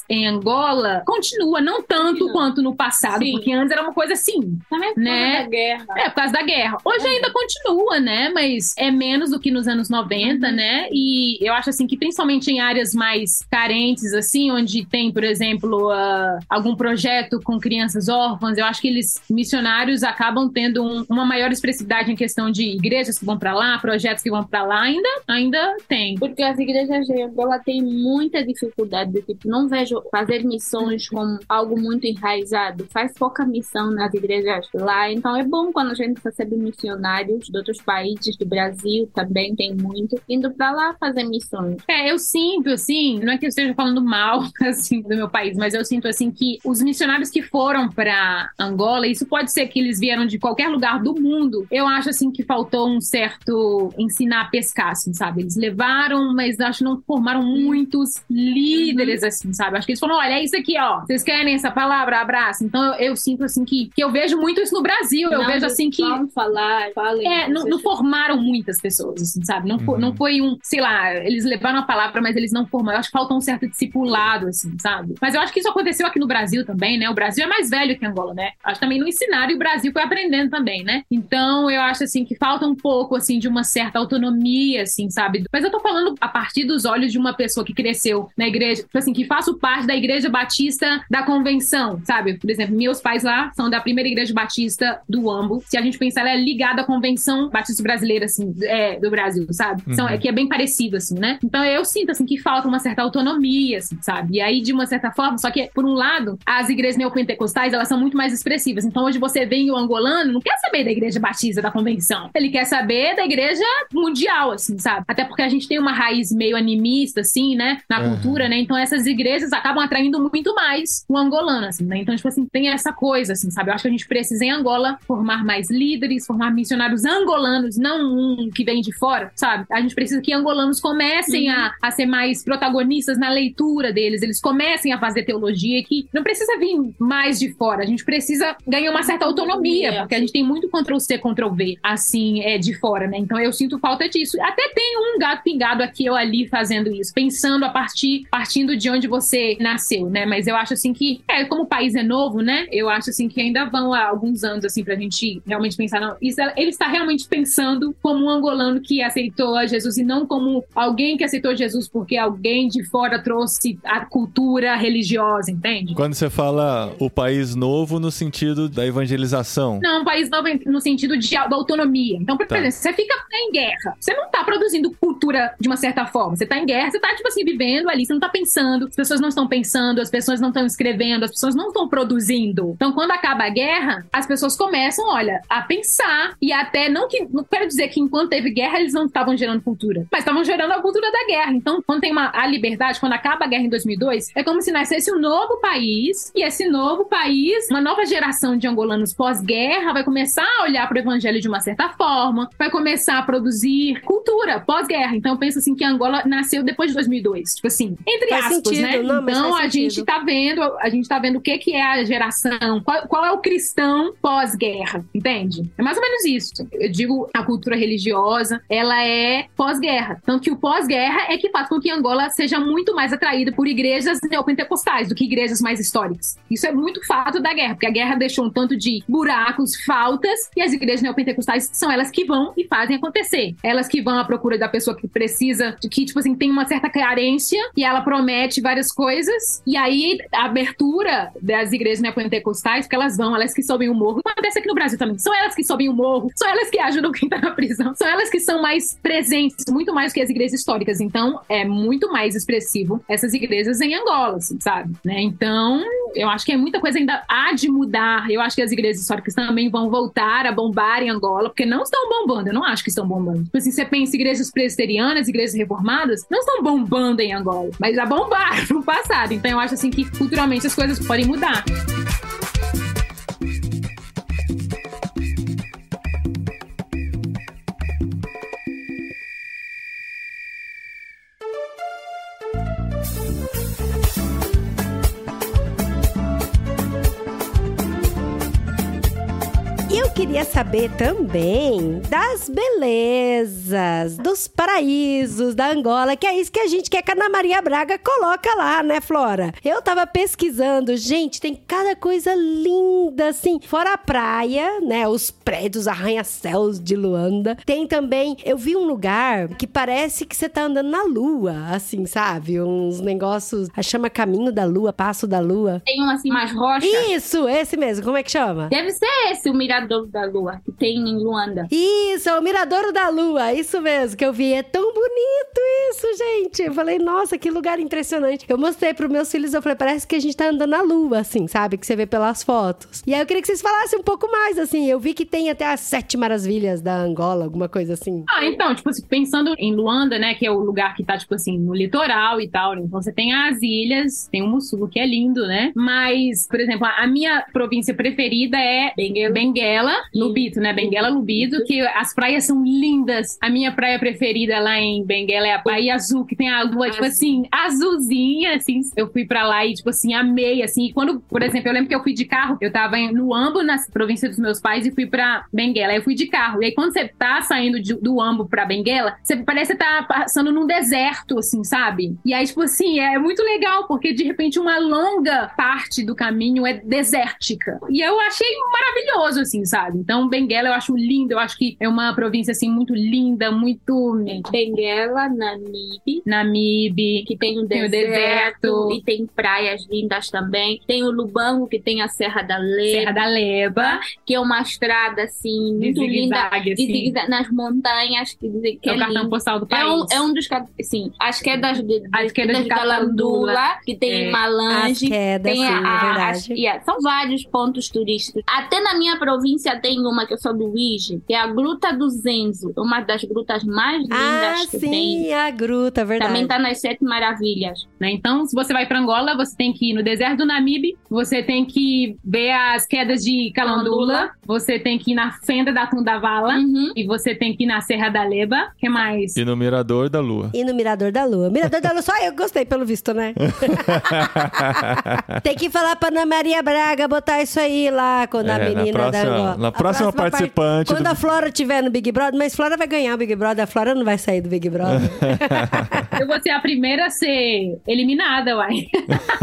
em Angola continua, não tanto Continua. quanto no passado, Sim. porque antes era uma coisa assim, Também por Né? causa da guerra. é, por causa da guerra. Hoje ainda continua, né? Mas é menos do que nos anos 90, né? E eu acho assim que principalmente em áreas mais carentes, assim, onde tem, por exemplo, ah, algum projeto com crianças órfãs, eu acho que eles, missionários, acabam tendo um- uma maior expressividade em questão de igrejas que vão pra lá, projetos que vão pra lá, ainda, ainda tem. Porque as igrejas de Angola têm muita dificuldade. de, Tipo, não vejo fazer missões como algo muito enraizado. Faz pouca missão nas igrejas lá. Então é bom quando a gente recebe missionários de outros países, do Brasil também tem muito, indo pra lá fazer missões. É, eu sinto, assim, não é que eu esteja falando mal, assim, do meu país, mas eu sinto, assim, que os missionários que foram pra Angola, isso pode ser que eles vieram de qualquer lugar do mundo, eu acho, assim, que faltou um certo ensinar a pescar, assim, sabe? Eles levaram, mas acho que não formaram muitos líderes, assim, sabe? Acho que eles falaram, olha, é isso aqui, ó, vocês querem essa palavra, abraço? Então, eu, eu sinto, assim, que, que eu vejo muito isso no Brasil, eu Não, vejo, assim, que... Vão falar, falem. É, não, não formaram muitas pessoas, assim, sabe? Não, Uhum. não foi um, sei lá, eles levaram a palavra, mas eles não formaram. Eu acho que falta um certo discipulado, assim, sabe? Mas eu acho que isso aconteceu aqui no Brasil também, né? O Brasil é mais velho que Angola, né? Acho que também não ensinaram e o Brasil foi aprendendo também, né? Então eu acho, assim, que falta um pouco, assim, de uma certa autonomia, assim, sabe? Mas eu tô falando a partir dos olhos de uma pessoa que cresceu na igreja, tipo assim, que faço parte da Igreja Batista da Convenção, sabe? Por exemplo, meus pais lá são da primeira Igreja Batista do Ambo. Se a gente pensar, ela é ligada à Convenção Batista Brasileira, assim, é, do Brasil, sabe? São, Uhum. é que é bem parecido, assim, né? Então eu sinto, assim, que falta uma certa autonomia, assim, sabe? E aí, de uma certa forma, só que, por um lado, as igrejas neopentecostais, elas são muito mais expressivas. Então hoje você vê o angolano, não quer saber da Igreja Batista da Convenção. Ele quer saber da Igreja Mundial, assim, sabe? Até porque a gente tem uma raiz meio animista, assim, né? Na Uhum. cultura, né? Então essas igrejas acabam atraindo muito mais o angolano, assim, né? Então, tipo assim, tem essa coisa, assim, sabe? Eu acho que a gente precisa, em Angola, formar mais líderes, formar missionários angolanos, não um que vem de fora, sabe? A gente precisa que angolanos comecem a, a ser mais protagonistas na leitura deles, eles comecem a fazer teologia, que não precisa vir mais de fora, a gente precisa ganhar uma certa autonomia, porque a gente tem muito Ctrl-C, Ctrl-V, assim, é, de fora, né? Então eu sinto falta disso. Até tem um gato pingado aqui ou ali fazendo isso, pensando a partir, partindo de onde você nasceu, né? Mas eu acho assim que, é, como o país é novo, né? Eu acho assim que ainda vão há alguns anos, assim, pra gente realmente pensar, não, isso, ele está realmente pensando como um angolano que aceitou a Jesus e não como alguém que aceitou Jesus porque alguém de fora trouxe a cultura religiosa, entende? Quando você fala o país novo no sentido da evangelização. Não, um país novo no sentido de, da autonomia. Então, por Tá. exemplo, você fica em guerra. Você não tá produzindo cultura de uma certa forma. Você tá em guerra, você tá, tipo assim, vivendo ali, você não tá pensando, as pessoas não estão pensando, as pessoas não estão escrevendo, as pessoas não estão produzindo. Então, quando acaba a guerra, as pessoas começam, olha, a pensar e até não que não quero dizer que enquanto teve guerra eles não estavam gerando cultura, mas estavam gerando a cultura da guerra. Então, quando tem uma a liberdade, quando acaba a guerra em 2002, é como se nascesse um novo país e esse novo país, uma nova geração de angolanos pós-guerra vai começar a olhar para o evangelho de uma certa forma, vai começar a produzir cultura pós-guerra. Então, eu penso assim que Angola nasceu depois de 2002, tipo assim, entre Faz aspas, sentido, né? não, então, a gente sentido. tá vendo, a gente tá vendo o que que é a geração, qual, qual é o cristão pós-guerra, entende? É mais ou menos isso. Eu digo a cultura religiosa, ela é pós-guerra. Tanto que o pós-guerra é que faz com que Angola seja muito mais atraída por igrejas neopentecostais do que igrejas mais históricas. Isso é muito fato da guerra, porque a guerra deixou um tanto de buracos, faltas, e as igrejas neopentecostais são elas que vão e fazem acontecer. Elas que vão à procura da pessoa que precisa, de que, tipo assim, tem uma certa carência, e ela promete várias coisas, e aí a abertura das igrejas neopentecostais, porque elas vão, elas que sobem o morro, acontece aqui no Brasil também, são elas que sobem o morro, são elas que ajudam quem tá na prisão, são elas que são mais presentes, muito mais que as igrejas históricas, então é muito mais expressivo essas igrejas em Angola, assim, sabe? Né? Então, eu acho que é muita coisa ainda há de mudar, eu acho que as igrejas históricas também vão voltar a bombar em Angola, porque não estão bombando, eu não acho que estão bombando. Tipo assim, você pensa igrejas presbiterianas, igrejas reformadas, não estão bombando em Angola, mas já no passado, então eu acho assim que culturalmente as coisas podem mudar. Queria saber também das belezas, dos paraísos da Angola, que é isso que a gente quer que a Ana Maria Braga coloca lá, né, Flora? Eu tava pesquisando, gente, tem cada coisa linda, assim. Fora a praia, né, os prédios, arranha-céus de Luanda. Tem também, eu vi um lugar que parece que você tá andando na lua, assim, sabe? Uns negócios, a chama Caminho da Lua, Passo da Lua. Tem um assim mais rocha. Isso, esse mesmo, como é que chama? Deve ser esse o Mirador da Lua que tem em Luanda. Isso, é o Miradouro da Lua, isso mesmo que eu vi. É tão bonito isso, gente. Eu falei, nossa, que lugar impressionante. Eu mostrei pros meus filhos, eu falei, parece que a gente tá andando na lua, assim, sabe? Que você vê pelas fotos. E aí eu queria que vocês falassem um pouco mais, assim. Eu vi que tem até as sete maravilhas da Angola, alguma coisa assim. Ah, então, tipo assim, pensando em Luanda, né, que é o lugar que tá, tipo assim, no litoral e tal, né? então você tem as ilhas, tem o Mussulo, que é lindo, né? Mas, por exemplo, a minha província preferida é Benguela. Benguela, Lubito, né? Benguela, Lubito, que as praias são lindas. A minha praia preferida lá em Benguela é a Praia Azul, que tem a lua, tipo assim, azulzinha, assim. Eu fui pra lá e, tipo assim, amei, assim. E quando, por exemplo, eu lembro que eu fui de carro, eu tava em- no Ambo, na província dos meus pais, e fui pra Benguela. Aí eu fui de carro. E aí, quando você tá saindo de- do Ambo pra Benguela, você parece que tá passando num deserto, assim, sabe? E aí, tipo assim, é muito legal, porque de repente uma longa parte do caminho é desértica. E eu achei maravilhoso, assim, sabe? Então, Benguela eu acho lindo, eu acho que é uma província, assim, muito linda, muito. Benguela, Namibe, Namibe. que tem o Tem o deserto, deserto. e tem praias lindas também. Tem o Lubango, que tem a Serra da Leba, Serra da Leba, que é uma estrada assim de muito linda de assim. zigue-zague nas montanhas, que que é é, o cartão lindo. postal do É país. um, é um dos, sim, as quedas de, As quedas de Calandula. que tem É. As Malange, quedas, tem sim, a, é a- verdade. as- yeah, são vários pontos turísticos. Até na minha província tem uma que eu sou do Uíge, que é a Gruta do Zenzo, uma das grutas mais lindas Ah, que sim, tem. a gruta, verdade. Também tá nas Sete Maravilhas. né? Então, se você vai para Angola, você tem que ir no deserto do Namibe, você tem que ver as quedas de Calandula, você tem que ir na fenda da Tundavala Uhum. e você tem que ir na Serra da Leba. que mais? E no Mirador da Lua. E no Mirador da Lua. Mirador da Lua, só eu gostei, pelo visto, né? Tem que falar pra Ana Maria Braga botar isso aí lá quando a É, na menina próxima- da Angola. Na próxima participante Quando do- a Flora estiver no Big Brother, mas Flora vai ganhar o Big Brother, a Flora não vai sair do Big Brother. Eu vou ser a primeira a ser eliminada, uai.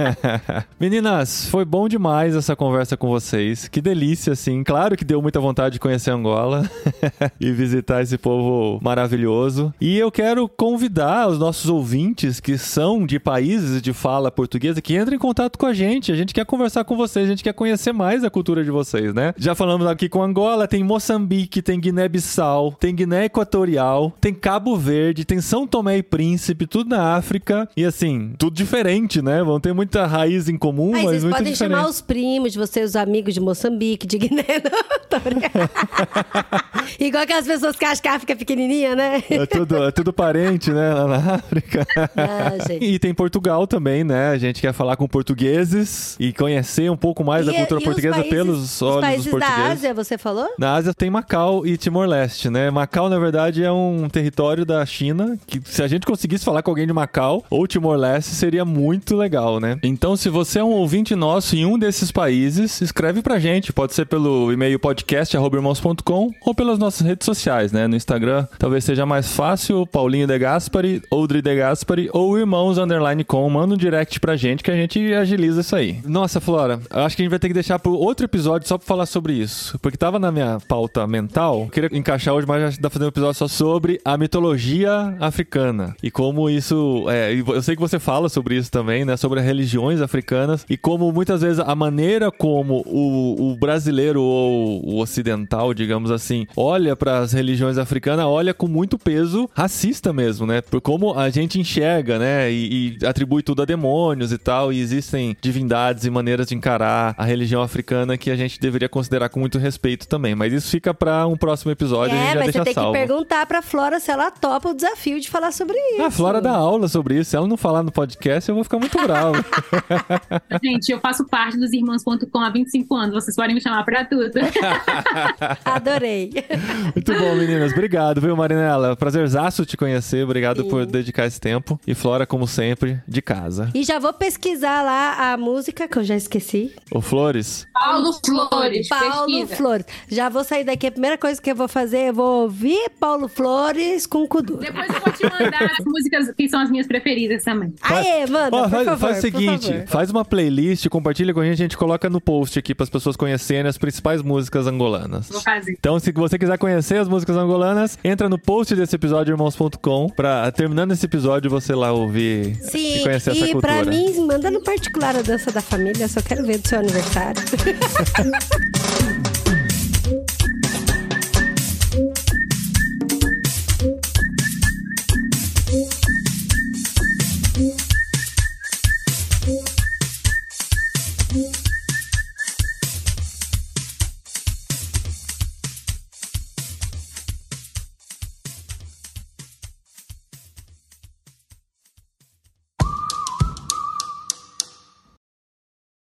Meninas, foi bom demais essa conversa com vocês. Que delícia, assim. Claro que deu muita vontade de conhecer Angola e visitar esse povo maravilhoso. E eu quero convidar os nossos ouvintes que são de países de fala portuguesa que entrem em contato com a gente. A gente quer conversar com vocês, a gente quer conhecer mais a cultura de vocês, né? Já falamos aqui com Angola, tem Moçambique, tem Guiné-Bissau, tem Guiné Equatorial, tem Cabo Verde, tem São Tomé e Príncipe, tudo na África. E assim, tudo diferente, né? Vão ter muita raiz em comum, Aí mas vocês muito podem diferente. chamar os primos de vocês, os amigos de Moçambique, de Guiné. Não. Igual aquelas pessoas que acham que a África é pequenininha, né? É tudo, é tudo parente, né? Lá na África. Ah, gente. E tem Portugal também, né? A gente quer falar com portugueses e conhecer um pouco mais da E- cultura e os portuguesa países- pelos Os olhos países dos portugueses. da Ásia, você falou? Na Ásia tem Macau e Timor-Leste, né? Macau, na verdade, é um território da China que se a gente conseguisse falar com alguém de Macau ou Timor-Leste, seria muito legal, né? Então, se você é um ouvinte nosso em um desses países, escreve pra gente. Pode ser pelo e-mail podcast.irmãos.com ou pelas nossas redes sociais, né? No Instagram, talvez seja mais fácil, Paulinho De Gaspari, Oudri De Gaspari ou Irmãos Underline Com. Manda um direct pra gente que a gente agiliza isso aí. Nossa, Flora, acho que a gente vai ter que deixar pro outro episódio só pra falar sobre isso. Porque tava na minha pauta mental, eu queria encaixar hoje, mas já dá pra fazer um episódio só sobre a mitologia africana. E como isso. É, eu sei que você fala sobre isso também, né? Sobre as religiões africanas e como muitas vezes a maneira como o, o brasileiro ou o ocidental, digamos assim, olha para as religiões africanas, olha com muito peso racista mesmo, né? Por como a gente enxerga, né? E, e atribui tudo a demônios e tal. E existem divindades e maneiras de encarar a religião africana que a gente deveria considerar com muito respeito também. Mas isso fica para um próximo episódio, a gente É, já mas deixa você tem salvo. que perguntar pra Flora se ela topa o desafio de falar sobre isso. A Flora dá aula sobre isso. Se ela não falar no podcast, eu vou ficar muito bravo. Gente, eu faço parte dos irmãos.com há 25 anos. Vocês podem me chamar pra tudo. Adorei. muito bom, meninas. Obrigado, viu, Marinela? Prazerzaço te conhecer. Obrigado por dedicar esse tempo. E Flora, como sempre, de casa. E já vou pesquisar lá a música, que eu já esqueci. Ô, Flores, Paulo Flores, Paulo pesquisa. Flores. Já vou sair daqui. A primeira coisa que eu vou fazer, eu vou ouvir Paulo Flores com Kudu. Depois eu vou te mandar as músicas que são as minhas preferidas também. Aê, manda, Ó, por faz, favor, faz o por seguinte, favor. faz uma playlist, compartilha com a gente, a gente coloca no post aqui para as pessoas conhecerem as principais músicas angolanas. Vou fazer. Então, se você quiser conhecer as músicas angolanas, entra no post desse episódio irmãos.com pra terminando esse episódio você lá ouvir Sim, e conhecer essa e cultura. pra mim, manda no particular a dança da família, eu só quero ver do seu aniversário.